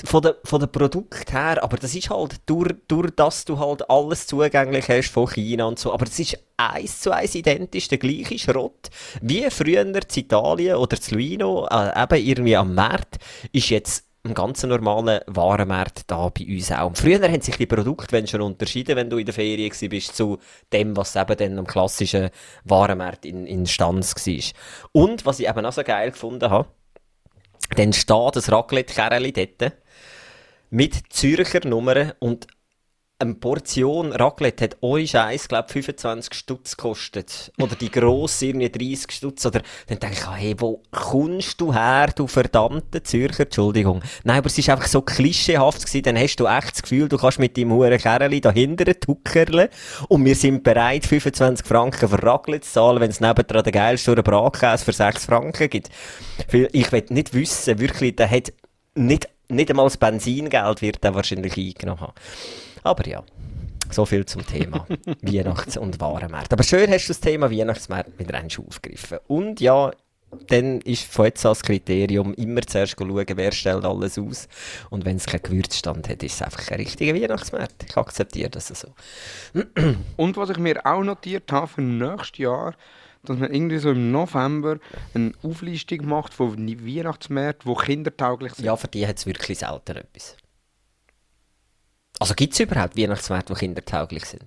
von der, von der Produkt her, aber das ist halt durch, durch dass du halt alles zugänglich hast von China und so, aber es ist eins zu eins identisch der gleiche Schrott wie früher in Italien oder zu Luino, äh, eben irgendwie am Markt, ist jetzt ein ganz normaler Warenmarkt da bei uns auch. Und früher haben sich die Produkte wenn schon unterschieden, wenn du in der Ferien bist, zu dem, was eben dann am klassischen Warenmarkt in, in Stanz war. Und, was ich eben auch so geil gefunden habe, dann steht das Raclette-Kerli dort mit Zürcher Nummern und eine Portion Raclette hat euch Scheiß, glaube 25 Stutz gekostet. Oder die grosse irgendwie 30 Stutz. Oder dann denke ich, hey, wo kommst du her, du verdammte Zürcher? Entschuldigung. Nein, aber es war einfach so klischeehaft gewesen. Dann hast du echt das Gefühl, du kannst mit deinem huren Kerli dahinter tuckerle und wir sind bereit, 25 Franken für Raclette zu zahlen, wenn es nebendran den geilsten Bratkäse für 6 Franken gibt. Ich will nicht wissen, wirklich, der hat nicht, nicht einmal das Benzingeld wird er wahrscheinlich eingenommen haben. Aber ja, so viel zum Thema Weihnachts- und Warenmärkte. Aber schön hast du das Thema Weihnachtsmärkte mit Rennsch aufgegriffen. Und ja, dann ist von jetzt als Kriterium immer zuerst schauen, wer stellt alles aus. Und wenn es keinen Gewürzstand hat, ist es einfach ein richtiger Weihnachtsmarkt. Ich akzeptiere das so. Und was ich mir auch notiert habe für nächstes Jahr, dass man irgendwie so im November eine Auflistung macht von Weihnachtsmärkten, die kindertauglich sind. Ja, für die hat es wirklich selten etwas. Also gibt es überhaupt Weihnachtsmärkte, die kindertauglich sind?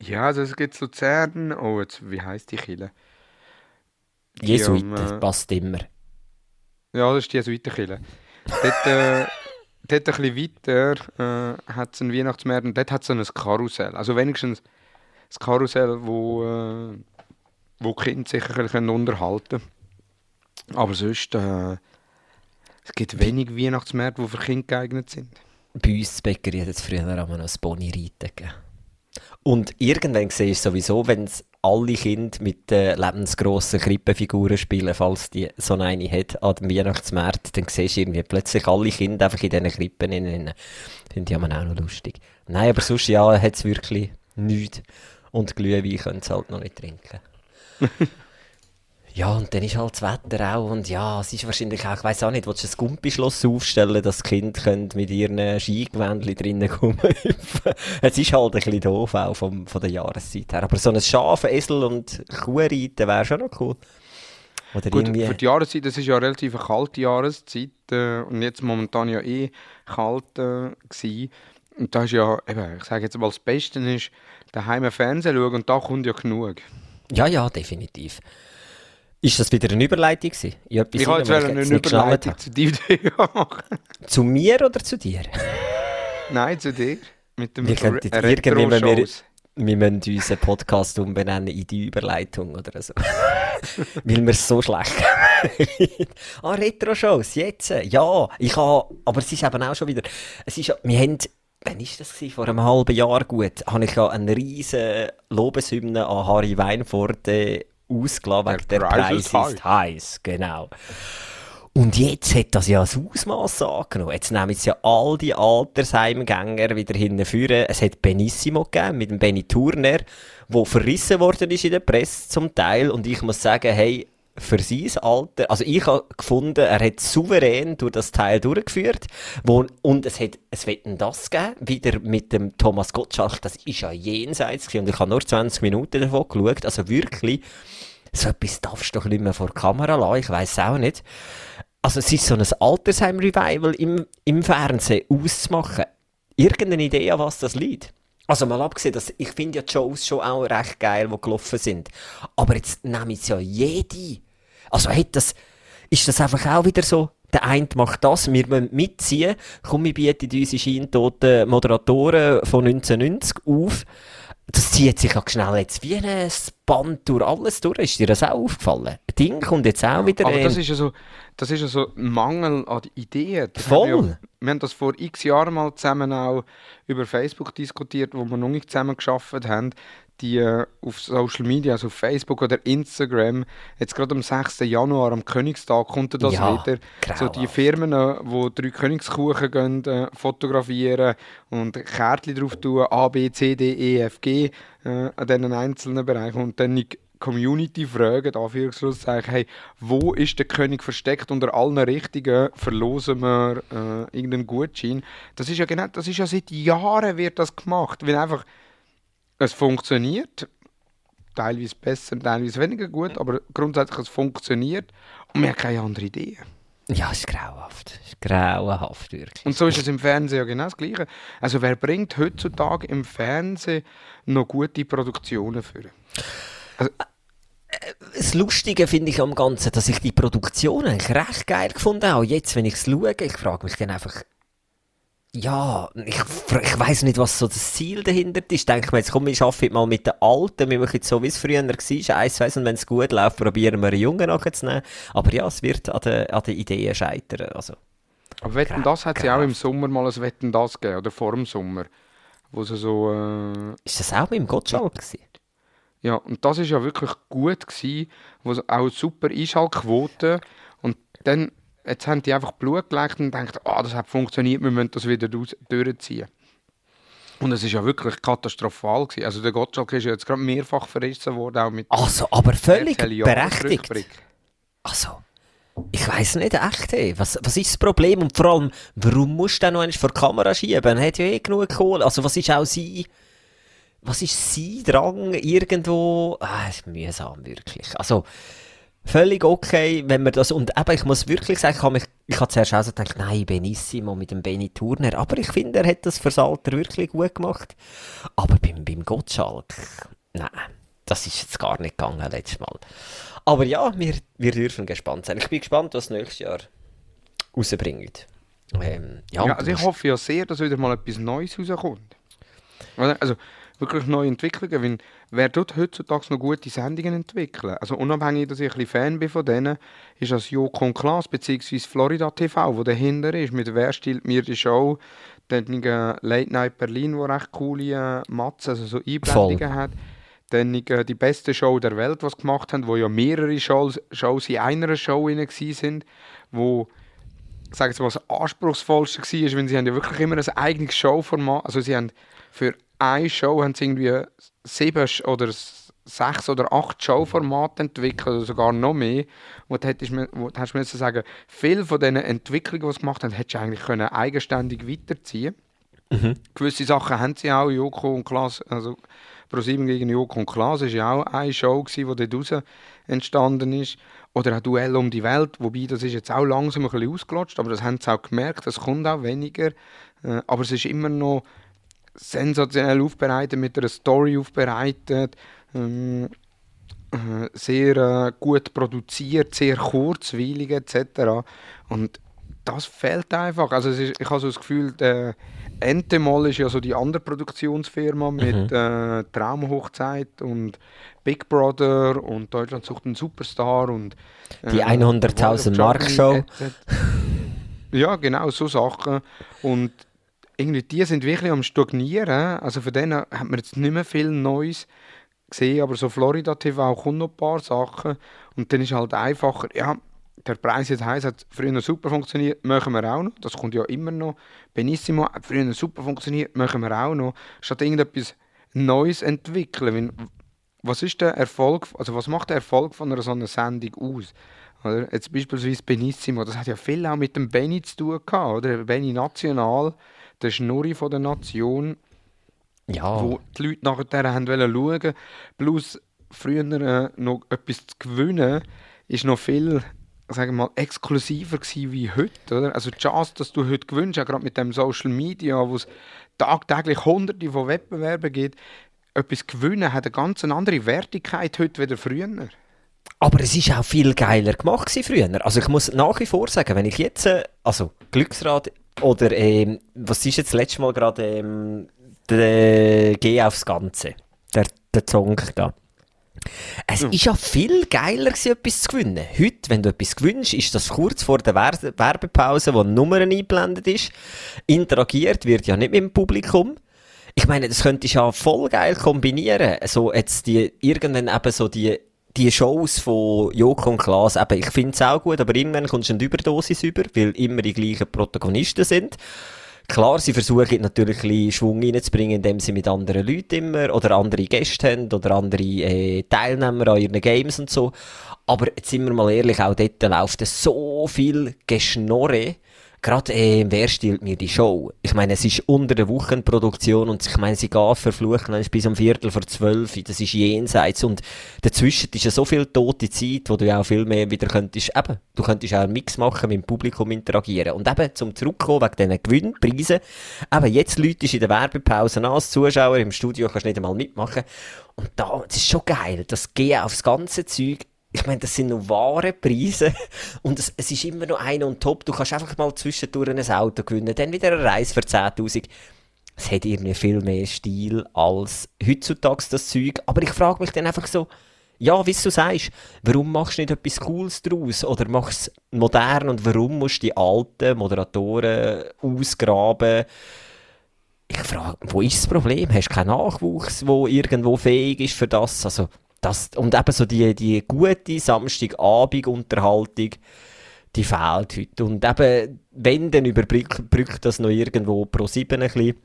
Ja, also es gibt Luzern, oh, jetzt, wie heisst die Kille? Jesuiten, um, äh, passt immer. Ja, das ist die Jesuitenkille. dort, äh, dort ein bisschen weiter äh, hat es einen Weihnachtsmarkt und dort hat es so ein Karussell. Also wenigstens ein Karussell, wo, äh, wo die Kinder sich ein bisschen unterhalten können. Aber sonst, äh, es gibt wenig Weihnachtsmärkte, die für Kinder geeignet sind bei uns in Bäckerei hat es früher noch das Boni reiten. Und irgendwann sehe ich sowieso, wenn es alle Kinder mit den lebensgrossen Krippenfiguren spielen, falls die so eine hat an dem Weihnachtsmarkt, dann siehst du irgendwie plötzlich alle Kinder einfach in diesen Krippen innen. Finde ich auch noch lustig. Nein, aber sonst ja, hat es wirklich nichts. Und Glühwein können sie halt noch nicht trinken. Ja, und dann ist halt das Wetter auch, und ja, es ist wahrscheinlich auch, ich weiss auch nicht, willst du ein Gumpischloss aufstellen, dass die Kinder mit ihren Skigewändchen drinnen kommen Es ist halt ein bisschen doof auch vom, von der Jahreszeit her. Aber so ein Schaf, Esel und Kuh reiten wäre schon noch cool. Oder Gut, irgendwie... für die Jahreszeit, das ist ja relativ eine kalte Jahreszeit, äh, und jetzt momentan ja eh kalt äh, gewesen. Und da ist ja, eben, ich sage jetzt mal, das Beste ist, daheim Fernsehen schauen, und da kommt ja genug. Ja, ja, definitiv. Ist das wieder eine Überleitung gewesen? Ich, ich wollte jetzt eine Überleitung zu dir machen. Zu mir oder zu dir? Nein, zu dir. Mit dem wir könnten irgendwie, wir, wir müssen unseren Podcast umbenennen in die Überleitung oder so. Weil wir es so schlecht Ah, Retro-Shows, jetzt. Ja, ich habe, aber es ist eben auch schon wieder, es ist, wir haben, wann war das gewesen? Vor einem halben Jahr gut, habe ich ja eine riesen Lobeshymne an Harry Weinfurt äh, ausgelassen, wegen der, der Preis, ist heiß. Genau. Und jetzt hat das ja ein Ausmaß angenommen. Jetzt nehmen jetzt ja all die Altersheimgänger wieder hinführen. Es hat Benissimo gegeben mit dem Benny Turner, wo verrissen worden ist in der Presse zum Teil. Und ich muss sagen, hey, für sein Alter, also ich habe gefunden, er hat souverän durch das Teil durchgeführt, wo, und es hat, es wird das geben, wieder mit dem Thomas Gottschalk, das ist ja jenseits und ich habe nur 20 Minuten davon geschaut, also wirklich, so etwas darfst du doch nicht mehr vor der Kamera lassen, ich weiß auch nicht. Also es ist so ein Altersheim-Revival im, im Fernsehen auszumachen. Irgendeine Idee, an was das liegt? Also mal abgesehen, dass ich finde ja die Shows schon auch recht geil, die gelaufen sind. Aber jetzt nehme ich ja jede. Also hat das, ist das einfach auch wieder so, der eine macht das, wir müssen mitziehen. Komm, wir bieten unsere scheintoten Moderatoren von 1990 auf das zieht sich auch schnell jetzt wie ein Band durch alles durch. Ist dir das auch aufgefallen? Ein Ding kommt jetzt auch wieder. Aber ähm, das ist ja so, das ist ja so ein Mangel an Ideen. Das Voll. Wir, haben das vor x Jahren mal zusammen auch über Facebook diskutiert, wo wir noch nicht zusammen geschafft haben. Die äh, auf Social Media, also auf Facebook oder Instagram, jetzt gerade am 6. Januar, am Königstag, kommt das Ja, wieder. So die grauenhaft. Firmen, äh, wo drei Königskuchen gehen, äh, fotografieren und Kärtchen drauf tun, A, B, C, D, E, F, G, äh, an diesen einzelnen Bereichen. Und dann die Community fragen, Anführungszeichen, hey, wo ist der König versteckt unter allen Richtigen, verlosen wir äh, irgendeinen Gutschein. Das ist ja genau, das ist ja seit Jahren wird das gemacht, weil einfach es funktioniert, teilweise besser, teilweise weniger gut, aber grundsätzlich es funktioniert und wir haben keine andere Idee. ja, ist grauenhaft. Ist grauenhaft, wirklich. Und so ist es im Fernsehen ja genau das Gleiche. Also wer bringt heutzutage im Fernsehen noch gute Produktionen für? Das Lustige finde ich am Ganzen, dass ich die Produktion eigentlich recht geil gefunden habe. Jetzt, wenn ich es schaue, ich frage mich dann einfach, ja, ich, ich weiß nicht, was so das Ziel dahinter ist. Ich denke mir jetzt, komm, ich arbeite mal mit den Alten, wir machen jetzt so, wie es früher war, eins, zwei, und wenn es gut läuft, probieren wir einen Jungen nachzunehmen. Aber ja, es wird an den, an den Ideen scheitern. Also, Aber Wetten, das hat ja auch im Sommer mal ein Wetten, das gegeben, oder vor dem Sommer. Wo sie so, äh, ist das auch mit dem Gottschalk gewesen? Ja, und das ist ja wirklich gut gewesen, wo auch super Einschaltquote und dann, jetzt haben die einfach Blut gelegt und denken, ah, das hat funktioniert, wir müssen das wieder durchziehen. Und es ist ja wirklich katastrophal gewesen. Also der Gottschalk ist ja jetzt gerade mehrfach verrissen worden, auch mit Also, aber völlig berechtigt. Also, ich weiß nicht echt, ey. Was, was ist das Problem? Und vor allem, warum musst du dann noch einmal vor die Kamera schieben? Er hat ja eh genug Kohle. Also, was ist auch sein, was ist sein Drang irgendwo? Ah, ist mühsam, wirklich. Also, völlig okay, wenn man das, und eben, ich muss wirklich sagen, ich habe mich, ich habe zuerst auch so gedacht, nein, Benissimo mit dem Benny Turner, aber ich finde, er hat das fürs Alter wirklich gut gemacht. Aber beim, beim Gottschalk, nein, das ist jetzt gar nicht gegangen letztes Mal. Aber ja, wir, wir dürfen gespannt sein. Ich bin gespannt, was nächstes Jahr rausbringt. Ähm, ja, Ja, also ich hoffe ja sehr, dass wieder mal etwas Neues rauskommt. Oder? Also wirklich neue Entwicklungen. Weil wer tut heutzutage noch gute Sendungen entwickeln? Also unabhängig, dass ich ein bisschen Fan bin von denen, ist das Joko und Klaas bzw. Florida TV, wo dahinter ist, mit «Wer stiehlt mir die Show?» Dann äh, «Late Night Berlin», wo recht coole äh, Matzen, also so Einblendungen hat. Dann äh, die beste Show der Welt, was gemacht haben, wo ja mehrere Shows, Shows in einer Show rein sind, wo ich sage jetzt mal, das anspruchsvollste war, weil sie haben ja wirklich immer ein eigenes Showformat, also sie haben für eine Show haben sie irgendwie sieben oder sechs oder acht Showformate entwickelt, oder sogar noch mehr, wo du hättest, du müssen sagen, viele von diesen Entwicklungen, die sie gemacht haben, hättest du eigentlich können eigenständig weiterziehen Gewisse Sachen haben sie auch, Joko und Klaas, also ProSieben gegen Joko und Klaas ist ja auch eine Show gewesen, die dort raus entstanden ist. Oder ein Duell um die Welt, wobei das ist jetzt auch langsam ein bisschen ausgelutscht, aber das haben sie auch gemerkt, es kommt auch weniger. Äh, aber es ist immer noch sensationell aufbereitet, mit einer Story aufbereitet, ähm, äh, sehr äh, gut produziert, sehr kurzweilig etc. Und das fehlt einfach. Also ist, ich habe so das Gefühl, der Entemol ist ja so die andere Produktionsfirma mit äh, Traumhochzeit und Big Brother und Deutschland sucht einen Superstar und Die 100.000 Mark Show. Ja, genau, so Sachen. Und irgendwie die sind wirklich am Stagnieren. Also von denen hat man jetzt nicht mehr viel Neues gesehen, aber so Florida TV kommt noch ein paar Sachen. Und dann ist halt einfacher, ja, der Preis jetzt heisst, hat früher super funktioniert, machen wir auch noch. Das kommt ja immer noch. Benissimo hat früher super funktioniert, machen wir auch noch. Statt irgendetwas Neues entwickeln. Was ist der Erfolg, also was macht der Erfolg von einer so einer Sendung aus? Oder? Jetzt beispielsweise Benissimo, das hat ja viel auch mit dem Benny zu tun gehabt, oder? Benny National, der Schnurri von der Nation, Ja, wo die Leute nachher haben wollen schauen. Plus früher äh, noch etwas zu gewinnen, ist noch viel sagen wir mal, exklusiver gewesen wie heute. Oder? Also die Chance, dass du heute gewinnst, auch gerade mit dem Social Media, wo es tagtäglich hunderte von Wettbewerben gibt, etwas gewinnen hat eine ganz andere Wertigkeit heute wieder früher. Aber es ist auch viel geiler gemacht früher. Also ich muss nach wie vor sagen, wenn ich jetzt, äh, also Glücksrad oder ähm, was ist jetzt das letzte Mal gerade ähm, der Geh aufs Ganze. der Song da. Es ist ja viel geiler gewesen, etwas zu gewinnen. Heute, wenn du etwas gewinnst, ist das kurz vor der Wer Werbepause, wo eine Nummer eingeblendet ist. Interagiert wird ja nicht mit dem Publikum. Ich meine, das könntest du ja voll geil kombinieren. So jetzt die, irgendwann eben so die, die Shows von Joko und Klaas, eben, ich finde es auch gut, aber irgendwann kommst du eine Überdosis über, weil immer die gleichen Protagonisten sind. Klar, sie versuchen natürlich ein bisschen Schwung reinzubringen, indem sie mit anderen Leuten immer oder andere Gäste haben oder andere äh, Teilnehmer an ihren Games und so. Aber jetzt sind wir mal ehrlich, auch dort läuft so viel Geschnorre gerade äh, wer stiehlt mir die Show? Ich meine, es ist unter der Wochenproduktion und ich meine, sie geht verflucht bis um Viertel vor zwölf, das ist jenseits. Und dazwischen ist ja so viel tote Zeit, wo du ja auch viel mehr wieder könntest, eben, du könntest auch einen Mix machen, mit dem Publikum interagieren. Und eben, zum zurückkommen wegen diesen Gewinnpreisen, eben, jetzt Leute in der Werbepause an, als Zuschauer im Studio kannst du nicht einmal mitmachen. Und da, das ist schon geil, das Gehen aufs ganze Zeug ich meine, das sind noch wahre Preise und es, es ist immer noch einer und top. Du kannst einfach mal zwischendurch ein Auto gewinnen, dann wieder eine Reise für 10'000. Es hat irgendwie viel mehr Stil als heutzutage das Zeug. Aber ich frage mich dann einfach so, ja, wie du sagst, warum machst du nicht etwas Cooles daraus? Oder machst du modern und warum musst du die alten Moderatoren ausgraben? Ich frage, wo ist das Problem? Hast du keinen Nachwuchs, der irgendwo fähig ist für das? Also, das, und eben so die, die gute Samstagabend-Unterhaltung, die fehlt heute. Und eben, wenn, dann überbrückt das noch irgendwo pro 7 ein bisschen.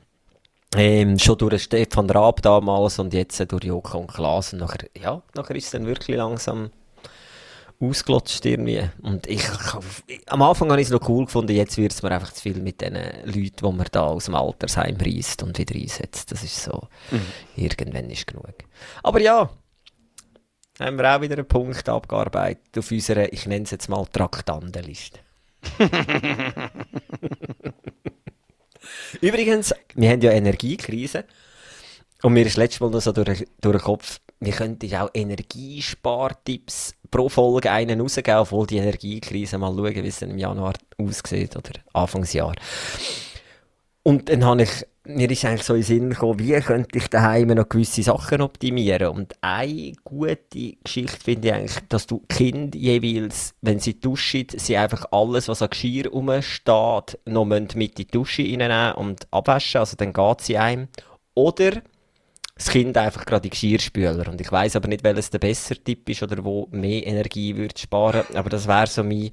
Ähm, schon durch Stefan Raab damals und jetzt durch Joko und Klaas. Und nachher, ja, nachher ist es dann wirklich langsam ausgelutscht irgendwie. Und ich, am Anfang habe ich es noch cool gefunden, jetzt wird es mir einfach zu viel mit den Leuten, die man da aus dem Altersheim reißt und wieder einsetzt. Das ist so, mhm. irgendwann ist genug. Aber ja, haben wir auch wieder einen Punkt abgearbeitet auf unserer, ich nenne es jetzt mal Traktandenliste. Übrigens, wir haben ja Energiekrise. Und mir ist letztes Mal noch so durch, durch den Kopf, wir könnten auch Energiespartipps pro Folge einen rausgeben, obwohl die Energiekrise mal schauen, wie es dann im Januar aussieht oder Anfangsjahr. Und dann habe ich mir ist eigentlich so in den Sinn gekommen, wie könnte ich daheim noch gewisse Sachen optimieren. Und eine gute Geschichte finde ich eigentlich, dass du Kind jeweils, wenn sie duschen, sie einfach alles, was an Geschirr rumsteht, noch mit in die Dusche reinnehmen und abwaschen. Also dann geht sie einem. Oder das Kind einfach gerade die Geschirrspüler. Und ich weiß aber nicht, welches der bessere Tipp ist oder wo mehr Energie würde sparen. Aber das wäre so mein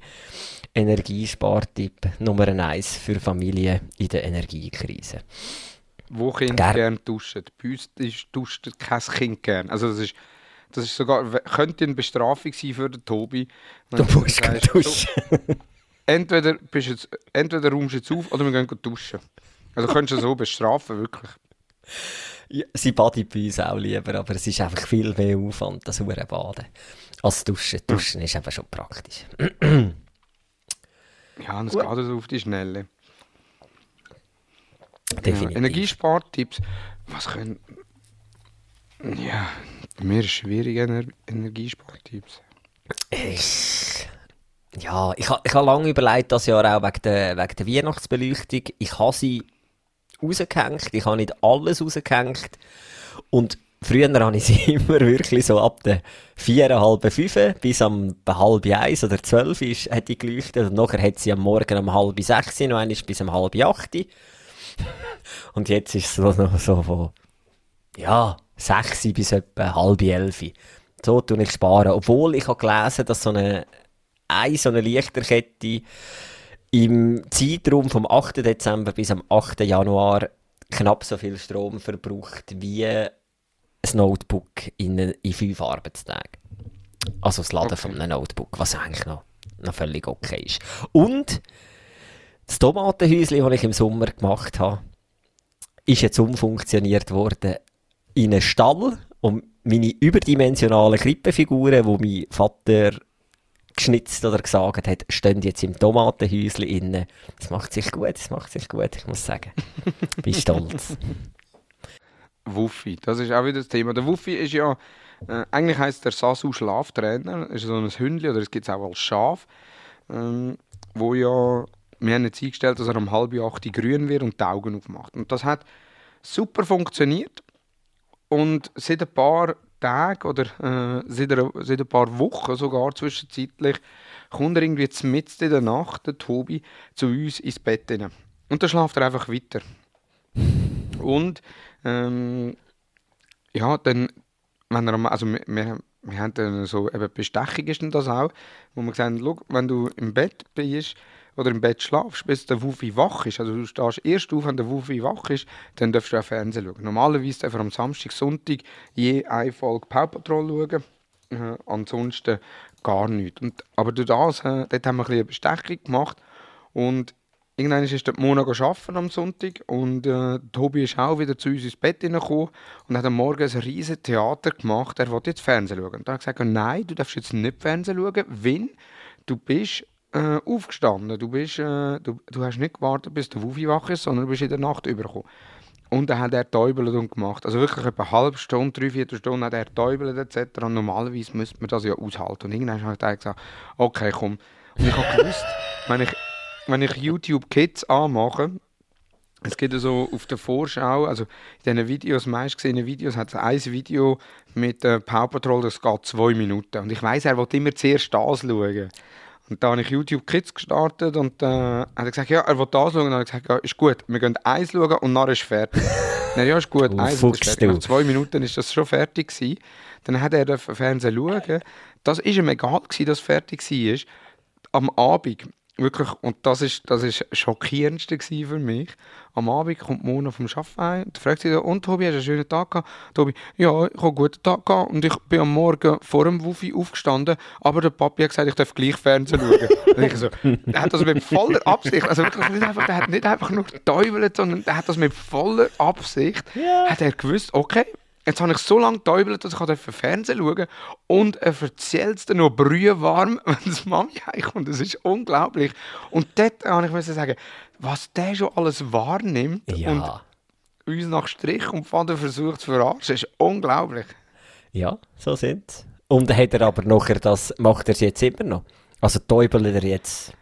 Energiespartipp Nummer eins für Familien in der Energiekrise. Wo Kinder Ger gerne duschen. Bei uns duscht kein Kind gerne. Also das ist, das ist sogar, könnte eine Bestrafung sein für den Tobi. Du musst sagst, duschen. So, entweder, bist jetzt, entweder räumst du jetzt auf oder wir gehen duschen. Also könntest du so bestrafen, wirklich. Ja, sie badet bei uns auch lieber, aber es ist einfach viel mehr Aufwand, das Baden, als Duschen. Duschen ist einfach schon praktisch. Ja, und es geht also auf die Schnelle. Definitiv. Ja, Energiespartipps. Was können. Ja, mir ist schwierig, Ener Energiespartipps. Ich. Ja, ich habe ich ha lange überlegt, das Jahr auch wegen der, wegen der Weihnachtsbeleuchtung. Ich habe sie rausgehängt. Ich habe nicht alles rausgehängt. Und Früher habe ich sie immer wirklich so ab der vier, halb fünf bis am halb eins oder zwölf ist, hat die geleuchtet und nachher hat sie am Morgen um halb sechs noch einmal bis um halb acht. Und jetzt ist es so noch so von, ja, sechs bis etwa halb elf. So tue ich sparen. Obwohl ich habe gelesen, dass so eine, eine so eine Lichterkette im Zeitraum vom 8. Dezember bis am 8. Januar knapp so viel Strom verbraucht wie ein Notebook in, in fünf Arbeitstagen. Also das Laden okay. von einem Notebook, was eigentlich noch, noch völlig okay ist. Und das Tomatenhäuschen, das ich im Sommer gemacht habe, ist jetzt umfunktioniert worden in einen Stall und meine überdimensionalen Krippenfiguren, die mein Vater geschnitzt oder gesagt hat, stehen jetzt im Tomatenhäuschen innen. Das macht sich gut, das macht sich gut, ich muss sagen. Bin stolz. Wuffi, das ist auch wieder das Thema. Der Wuffi ist ja, äh, eigentlich heißt der Sasu Schlaftrainer, ist so ein Hündli oder es gibt es auch als Schaf, ähm, wo ja, wir haben jetzt eingestellt, dass er um halb acht grün wird und die Augen aufmacht. Und das hat super funktioniert. Und seit ein paar Tagen oder äh, seit, einer, seit ein paar Wochen sogar zwischenzeitlich kommt er irgendwie mitten in der Nacht, der Tobi, zu uns ins Bett rein. Und dann schlaft er einfach weiter. Und ähm, ja, dann, wenn er, also wir, wir, haben dann so, eben Bestechung ist denn das auch, wo wir gesagt haben, wenn du im Bett bist oder im Bett schlafst, bis der Wufi wach ist, also du stehst erst auf, wenn der Wufi wach ist, dann darfst du auch Fernsehen schauen. Normalerweise darf er am Samstag, Sonntag je eine Folge Paw Patrol schauen, äh, ansonsten gar nichts. Und, aber durch das, äh, dort haben wir ein bisschen eine Bestechung gemacht und Irgendwann ist der Mona arbeiten am Sonntag und äh, Tobi ist auch wieder zu uns ins Bett hineingekommen und hat am Morgen ein riesiges Theater gemacht. Er wollte jetzt Fernsehen schauen. Und dann hat er gesagt, nein, du darfst jetzt nicht Fernsehen schauen, wenn du bist äh, aufgestanden. Du, bist, äh, du, du hast nicht gewartet, bis der Wufi wach ist, sondern du bist in der Nacht übergekommen. Und dann hat er täubelt und gemacht. Also wirklich etwa eine halbe Stunde, drei, vier Stunden hat er täubelt etc. Und normalerweise müsste man das ja aushalten. Und irgendwann habe ich gesagt, okay, komm. Und ich habe gewusst, wenn ich, wenn ich YouTube Kids anmache, es gibt so auf der Vorschau, also in diesen Videos, meist gesehenen Videos, hat es ein Video mit äh, Paw Patrol, das geht zwei Minuten. Und ich weiss, er will immer zuerst das schauen. Und da habe ich YouTube Kids gestartet und äh, hat er gesagt, ja, er will das schauen. Und dann habe ich gesagt, ja, ist gut, wir gehen eins schauen und dann ist fertig. dann, ja, ist gut, Oh, eins ist fertig. Nach zwei Minuten ist das schon fertig gewesen. Dann hat er den Fernsehen schauen. Das ist ihm egal gewesen, dass es fertig war. Am Abend, wirklich, und das ist das ist Schockierendste für mich. Am Abend kommt Mona vom Arbeiten heim und fragt sie, und Tobi, hast du einen schönen Tag gehabt? Tobi, ja, ich habe einen guten Tag gehabt und ich bin am Morgen vor dem Wufi aufgestanden, aber der Papi hat gesagt, ich darf gleich Fernsehen schauen. und ich so, er hat das mit voller Absicht, also wirklich nicht einfach, der hat nicht einfach nur getäubelt, sondern der hat das mit voller Absicht, hat er gewusst, okay, Jetzt habe ich so lange getäubelt, dass ich durfte Fernsehen schauen und er erzählt es dann noch brühwarm, wenn das Mami heimkommt. Das ist unglaublich. Und dort habe ich sagen, was der schon alles wahrnimmt und Ja. uns nach Strich und Faden versucht zu verarschen, ist unglaublich. Ja, so sind's. Und dann hat er aber nachher das, macht er es jetzt immer noch. Also täubelt er jetzt.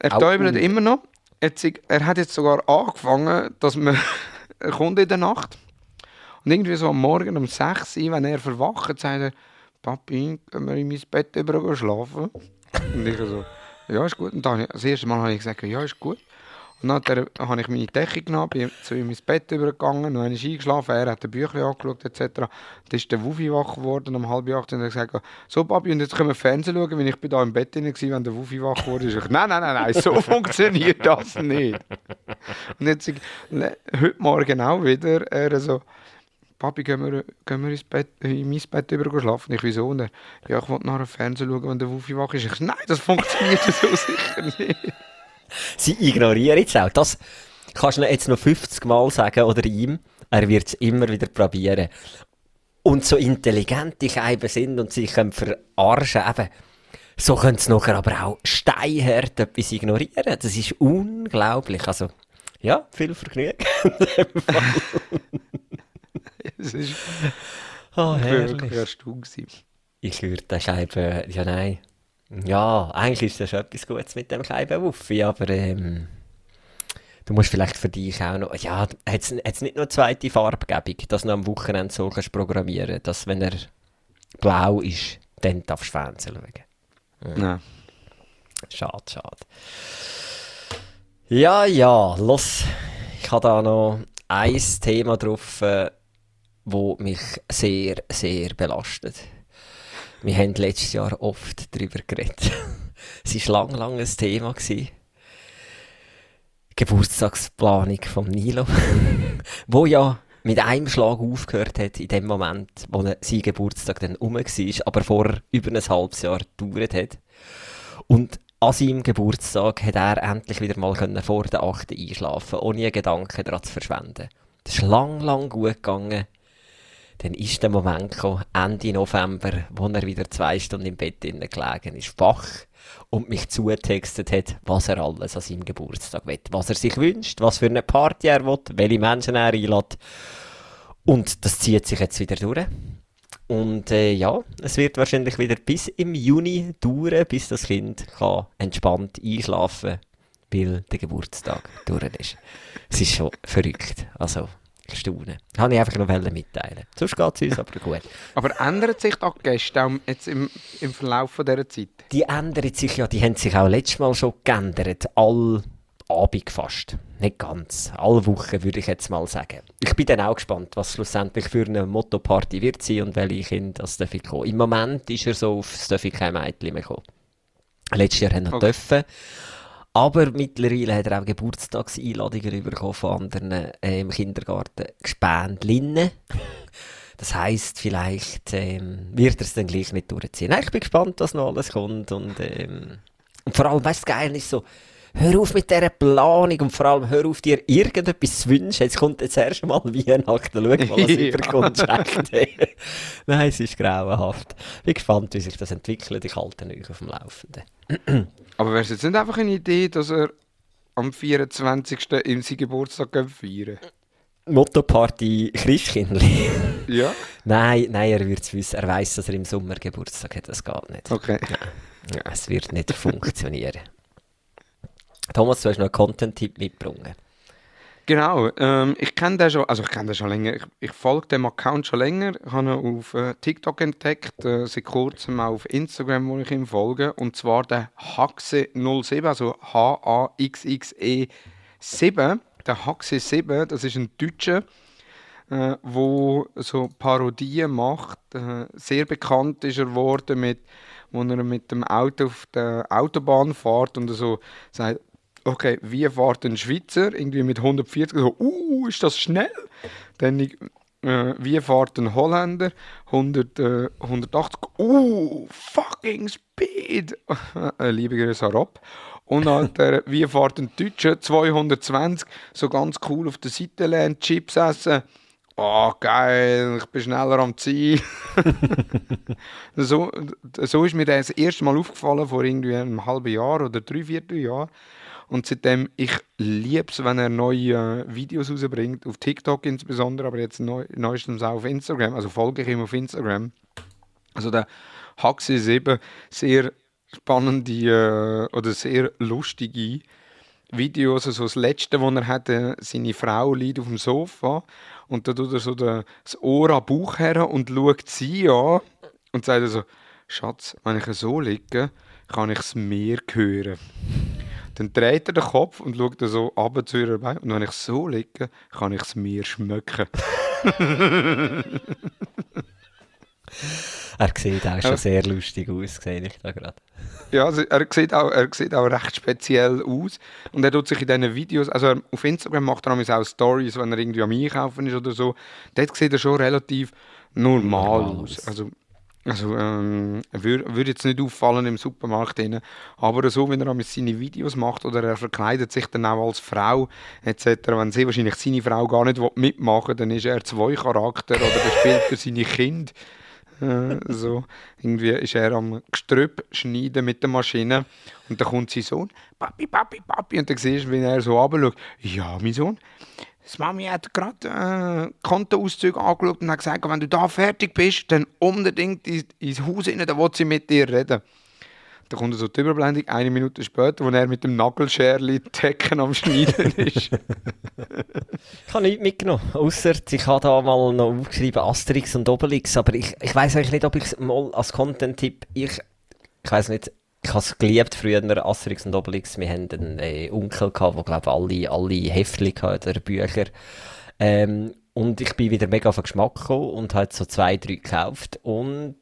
Er täubelt immer noch. Jetzt, er hat jetzt sogar angefangen, dass man er kommt in der Nacht und irgendwie so am Morgen um 6 Uhr, wenn er verwacht, sagt er, Papi, können wir in mein Bett über schlafen? Und ich so, ja, ist gut. Und dann, habe ich- das erste Mal habe ich gesagt, ja, ist gut. Und dann habe ich meine Decke genommen, bin zu ihm ins Bett übergegangen, dann ist eingeschlafen, er hat ein Büchlein angeschaut etc. Dann ist der Wufi wach geworden um halb acht und hat gesagt, so Papi, und jetzt können wir Fernsehen schauen, weil ich bin da im Bett drin gewesen, wenn der Wufi wach wurde. Ich, nein, nein, nein, nein, so funktioniert das nicht. Und jetzt, heute Morgen auch wieder, er so, Papi, gehen wir, gehen wir ins Bett, in mein Bett über schlafen? Ich, wieso? Und ja, ich wollte nachher Fernsehen schauen, wenn der Wufi wach ist. Ich, nein, das funktioniert so sicher nicht. Sie ignorieren jetzt auch. Das kannst du jetzt noch 50 Mal sagen oder ihm. Er wird es immer wieder probieren. Und so intelligent die Scheiben sind und sich verarschen, eben, so können sie nachher aber auch steinhart etwas ignorieren. Das ist unglaublich. Also, ja, viel Vergnügen. Es ist Oh, wirklich erstaunt gewesen. Ich würde den Scheiben, ja nein. Ja, eigentlich ist das schon etwas Gutes mit dem Scheibenwuffi, aber ähm, du musst vielleicht für dich auch noch, ja, hat es nicht nur zweite Farbgebung, dass du am Wochenende so kannst programmieren, dass wenn er blau ist, dann darfst du Fernsehen schauen. Nein. Schade, schade. Ja, ja, los. Ich habe da noch ein Thema drauf, äh, wo mich sehr, sehr belastet. Wir haben letztes Jahr oft darüber geredet. es war lang, lang ein Thema. Gewesen. Geburtstagsplanung vom Nilo. wo ja mit einem Schlag aufgehört hat, in dem Moment, wo sein Geburtstag dann rum war, aber vor über ein halbes Jahr gedauert hat. Und an seinem Geburtstag hat er endlich wieder mal können vor der 8. einschlafen, ohne einen Gedanken daran zu verschwenden. Das ist lang, lang gut gegangen. Dann ist der Moment gekommen, Ende November, wo er wieder zwei Stunden im Bett drinnen gelegen ist, wach und mich zugetextet hat, was er alles an seinem Geburtstag will, was er sich wünscht, was für eine Party er will, welche Menschen er einlädt. Und das zieht sich jetzt wieder durch. Und äh, ja, es wird wahrscheinlich wieder bis im Juni dauern, bis das Kind kann entspannt einschlafen weil der Geburtstag durch ist. Es ist schon verrückt. Also, staunen. Das wollte ich einfach noch mitteilen. Sonst geht es uns aber gut. Aber ändert sich die Gäste jetzt im, im Verlauf von dieser Zeit? Die ändern sich ja, die haben sich auch letztes Mal schon geändert. All Abend fast. Nicht ganz. Alle Wochen würde ich jetzt mal sagen. Ich bin dann auch gespannt, was schlussendlich für eine Motto-Party wird sein und welche Kinder das ich kommen. Im Moment ist er so auf, es darf ich kein Mädchen mehr kommen. Letztes Jahr haben wir okay. dürfen. Aber mittlerweile hat er auch Geburtstagseinladungen bekommen von anderen äh, im Kindergarten. Gespendlinnen. Das heisst, vielleicht ähm, wird er es dann gleich nicht durchziehen. Ich bin gespannt, was noch alles kommt. Und, ähm, und vor allem, weißt du, geil ist so, hör auf mit dieser Planung und vor allem hör auf dir irgendetwas zu wünschen. Jetzt kommt jetzt erst mal Weihnachten, schau mal, was ja. überkommt. Nein, es ist grauenhaft. Bin gespannt, wie sich das entwickelt. Ich halte euch auf dem Laufenden. Aber wäre es jetzt nicht einfach eine Idee, dass er am 24. in seinen Geburtstag feiern Motto-Party Christkindli. ja? Nein, nein, er wird es wissen. Er weiß, dass er im Sommer Geburtstag hat. Das geht nicht. Okay. Ja, es wird nicht funktionieren. Thomas, du hast noch einen Content-Tipp mitgebracht. Genau, ähm, ich kenne den schon, also ich kenne schon länger, ich, ich folge dem Account schon länger, ich habe ihn auf äh, TikTok entdeckt, äh, seit kurzem auch auf Instagram, wo ich ihm folge, und zwar der Haxe07, also H-A-X-X-E 7. Der Haxe 7, das ist ein Deutscher, äh, wo so Parodien macht, äh, sehr bekannt ist er geworden mit wo er mit dem Auto auf der Autobahn fährt und so sagt, okay, wie fährt ein Schweizer irgendwie mit 140, so, uh, ist das schnell? Dann, äh, wie fährt ein Holländer 100, äh, 180, uh, fucking Speed! liebe Grüße Rob. Und äh, wie fährt ein Deutscher 220, so ganz cool auf der Seite lernen, Chips essen. Oh, geil, ich bin schneller am Ziel. so, so ist mir das, erste Mal aufgefallen, vor irgendwie einem halben Jahr oder drei Vierteljahr. Und seitdem, ich liebe es, wenn er neue äh, Videos rausbringt, auf TikTok insbesondere, aber jetzt neu, neuestens auch auf Instagram, also folge ich ihm auf Instagram. Also der Haxi ist eben sehr spannende äh, oder sehr lustige Videos. Also das letzte, das er hatte, seine Frau liegt auf dem Sofa und da tut er so das Ohr am Bauch her und schaut sie an und sagt so, Schatz, wenn ich so liege, kann ich das Meer hören. Dann dreht er den Kopf und schaut so runter zu ihrer Beine. Und wenn ich so liege, kann ich es mir schmecken. er sieht auch schon sehr lustig aus, sehe ich da gerade. Ja, also er, sieht auch, er sieht auch recht speziell aus. Und er tut sich in diesen Videos, also auf Instagram macht er auch Stories, wenn er irgendwie am Einkaufen ist oder so. Dort sieht er schon relativ normal, normal aus. Also also ähm, würde würd jetzt nicht auffallen im Supermarkt, rein, aber so, wenn er seine Videos macht oder er verkleidet sich dann auch als Frau etc., wenn sie wahrscheinlich seine Frau gar nicht mitmachen dann ist er zwei Charakter oder er spielt für seine Kinder. Äh, so. Irgendwie ist er am Gestrüpp schneiden mit der Maschine und dann kommt sein Sohn, Papi, Papi, Papi, und dann siehst du, wie er so runterschaut, ja, mein Sohn, das Mami hat gerade äh, Kontoauszüge angeschaut und hat gesagt, wenn du da fertig bist, dann unbedingt ins Haus rein, dann will sie mit dir reden. Da kommt so die Überblendung, eine Minute später, wo er mit dem Nagelscherli Decken am Schneiden ist. ich habe nichts mitgenommen, außer ich habe da mal noch aufgeschrieben Asterix und Obelix, aber ich, ich weiß eigentlich nicht, ob ich es mal als Content-Tipp, ich, ich weiß nicht, ich habe es geliebt früher, Asterix und Obelix. Wir hatten einen äh, Onkel, der glaube alle, alle Heftchen hatte, oder Bücher. Ähm, und ich bin wieder mega auf den Geschmack gekommen und habe so zwei, drei gekauft. Und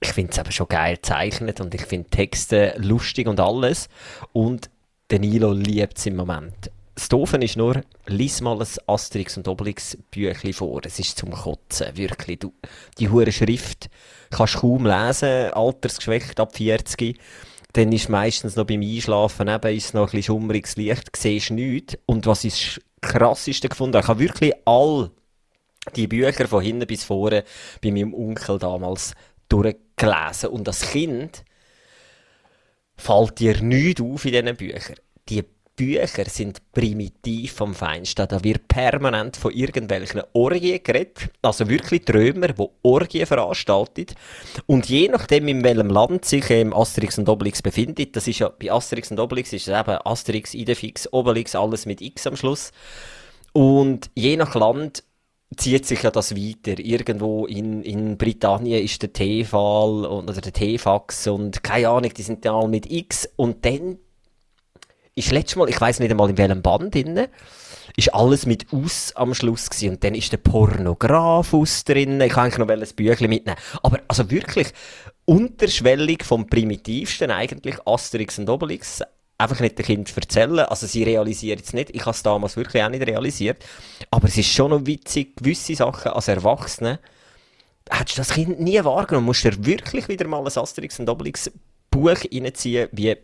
ich finde es aber schon geil gezeichnet und ich finde Texte lustig und alles. Und Danilo liebt es im Moment. Das Doofe ist nur, lies mal ein Asterix und Obelix Büchlein vor. Es ist zum Kotzen, wirklich. Du, die hure Schrift kannst kaum lesen, altersgeschwächt ab 40. Dann ist meistens noch beim Einschlafen eben ist noch ein bisschen schummriges Licht, siehst nichts. Und was ist das Krasseste gefunden? Ich habe wirklich all die Bücher von hinten bis vorne bei meinem Onkel damals durchgelesen. Und als Kind fällt dir nichts auf in diesen Büchern. Die Bücher sind primitiv vom Feinsten. Da wird permanent von irgendwelchen Orgien geredet. Also wirklich Trömer, die Orgien veranstalten. Und je nachdem, in welchem Land sich ähm, Asterix und Obelix befindet, das ist ja, bei Asterix und Obelix ist es eben Asterix, Idefix, Obelix, alles mit X am Schluss. Und je nach Land zieht sich ja das weiter. Irgendwo in, in Britannien ist der T-Fall oder der T-Fax und keine Ahnung, die sind ja alle mit X. Und dann ist letztes Mal, ich weiß nicht einmal in welchem Band drin, ist alles mit Aus am Schluss gewesen. Und dann ist der Pornograf aus drin. Ich kann eigentlich noch ein Büchlein mitnehmen. Aber also wirklich unterschwellig vom Primitivsten eigentlich Asterix und Obelix einfach nicht den Kind erzählen. Also sie realisieren es nicht. Ich habe es damals wirklich auch nicht realisiert. Aber es ist schon noch witzig, gewisse Sachen als Erwachsene hättest du das Kind nie wahrgenommen. Musst du dir wirklich wieder mal ein Asterix und Obelix Buch reinziehen, wie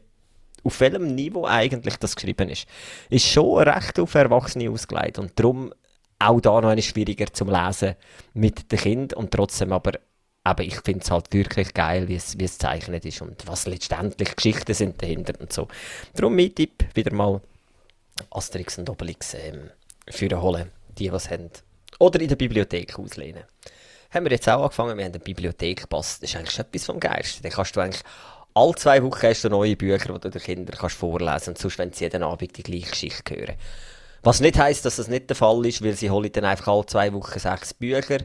auf welchem Niveau eigentlich das geschrieben ist. Ist schon recht auf Erwachsene ausgelegt und darum auch da noch eine schwieriger zum Lesen mit den Kindern und trotzdem aber aber ich finde es halt wirklich geil, wie es, gezeichnet ist und was letztendlich Geschichten sind dahinter und so. Darum mein Tipp, wieder mal Asterix und Obelix ähm, für holen, die was haben. Oder in der Bibliothek auslehnen. Haben wir jetzt auch angefangen, wir haben eine Bibliothek gepasst. Das ist eigentlich etwas vom Geist. Da kannst du eigentlich alle zwei Wochen hast du neue Bücher, die du den Kindern kannst vorlesen kannst. Sonst, wenn sie jeden Abend die gleiche Geschichte hören. Was nicht heisst, dass das nicht der Fall ist, weil sie holen dann einfach alle zwei Wochen sechs Bücher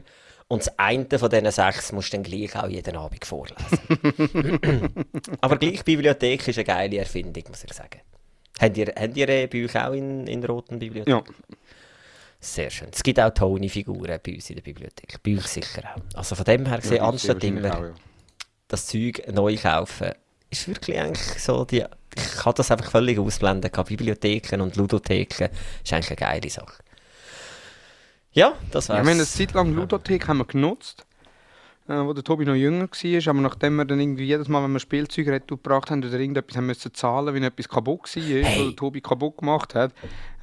und das eine von diesen sechs musst du dann gleich auch jeden Abend vorlesen. Aber gleich Bibliothek ist eine geile Erfindung, muss ich sagen. Habt ihr, habt ihr äh, Bücher auch in, in der Roten Bibliothek? Ja. Sehr schön. Es gibt auch Tony-Figuren bei uns in der Bibliothek. Bücher sicher auch. Also von dem her gesehen, Ja, anstatt immer auch, ja. das Zeug neu kaufen, ist wirklich eigentlich so die... Ich kann das einfach völlig ausblenden. Bibliotheken und Ludotheken ist eigentlich eine geile Sache. Ja, das Ja, war's. wir haben eine Zeit lang Ludothek haben wir genutzt, äh, wo der Tobi noch jünger war. Aber nachdem wir dann irgendwie jedes Mal, wenn wir Spielzeug gebracht haben oder irgendetwas haben müssen zahlen, wenn etwas kaputt war, Hey. oder Tobi kaputt gemacht hat,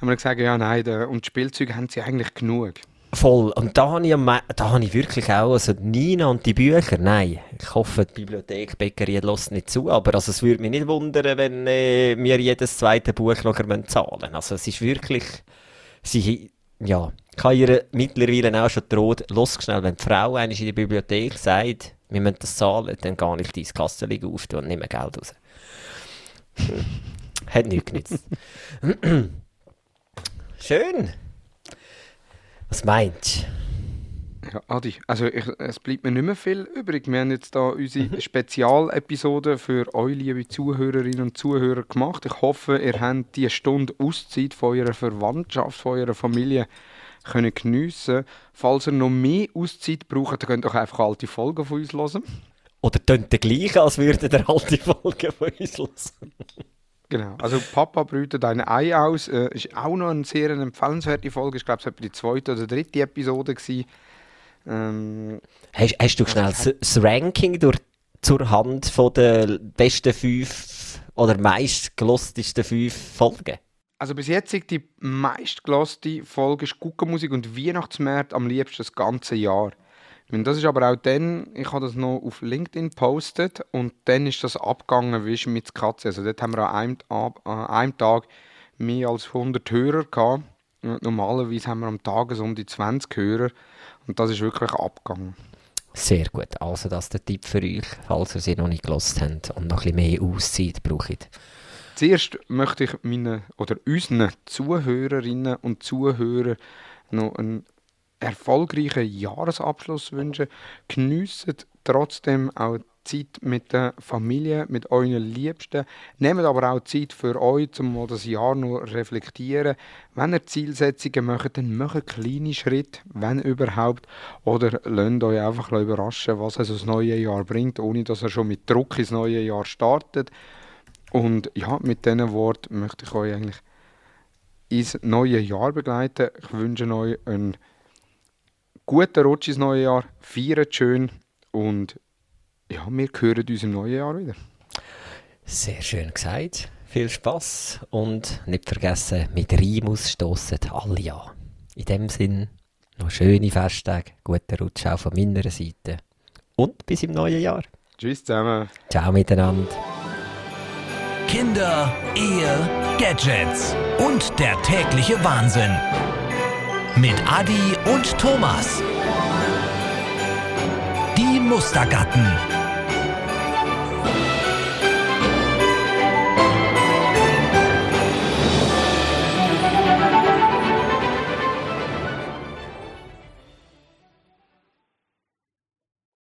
haben wir gesagt, ja nein, der, und die Spielzeuge haben sie eigentlich genug. Voll. Und da habe ich, da habe ich wirklich auch, also Nina und die Bücher, nein. Ich hoffe, die Bibliothek Bäckerei lässt nicht zu, aber also es würde mich nicht wundern, wenn äh, wir jedes zweite Buch noch zahlen müssen. Also es ist wirklich, sie, ja, ich habe ihr mittlerweile auch schon droht, los schnell, wenn die Frau in der Bibliothek sagt, wir müssen das zahlen, dann gehe ich dein Kassenli auf und nehme Geld raus. Hm. Hat nichts genützt. Schön. Was meinst du? Ja, Adi, also ich, es bleibt mir nicht mehr viel übrig. Wir haben jetzt da unsere Spezialepisode für euch, liebe Zuhörerinnen und Zuhörer, gemacht. Ich hoffe, ihr habt die Stunde Auszeit von eurer Verwandtschaft, von eurer Familie können geniessen. Falls ihr noch mehr Auszeit braucht, dann könnt ihr auch einfach alte Folgen von uns hören. Oder tönt der gleiche, als würde der alte Folge von uns hören? Genau. Also Papa brütet ein Ei aus. Äh, ist auch noch eine sehr empfehlenswerte Folge. Ich glaube, es war die zweite oder dritte Episode. Gewesen. Ähm, Hast, hast du schnell das, das Ranking durch, zur Hand von den besten fünf oder meistgelostesten fünf Folgen? Also bis jetzt ist die meistgeloste Folge ist Guckenmusik und Weihnachtsmärkte am liebsten das ganze Jahr. Meine, das ist aber auch dann, ich habe das noch auf LinkedIn gepostet und dann ist das abgegangen wie mit Katze. Also dort haben wir an einem, an einem Tag mehr als 100 Hörer gehabt. Und Normalerweise haben wir am Tag so um die 20 Hörer und das ist wirklich abgegangen. Sehr gut. Also das ist der Tipp für euch, falls ihr sie noch nicht gelost habt und noch ein bisschen mehr Auszeit braucht. Zuerst möchte ich meinen oder unseren Zuhörerinnen und Zuhörern noch einen erfolgreichen Jahresabschluss wünschen. Geniessen trotzdem auch Zeit mit der Familie, mit euren Liebsten. Nehmt aber auch Zeit für euch, um mal das Jahr noch reflektieren. Wenn ihr Zielsetzungen macht, dann macht kleine Schritte, wenn überhaupt. Oder lasst euch einfach überraschen, was also das neue Jahr bringt, ohne dass ihr schon mit Druck ins neue Jahr startet. Und ja, mit diesen Worten möchte ich euch eigentlich ins neue Jahr begleiten. Ich wünsche euch einen guten Rutsch ins neue Jahr. Feiert schön und ja, wir hören uns im neuen Jahr wieder. Sehr schön gesagt. Viel Spaß und nicht vergessen, mit Rimus stossen alle an. In dem Sinn, noch schöne Festtage, guten Rutsch auch von meiner Seite und bis im neuen Jahr. Tschüss zusammen. Ciao miteinander. Kinder, Ehe, Gadgets und der tägliche Wahnsinn. Mit Adi und Thomas. Die Mustergatten.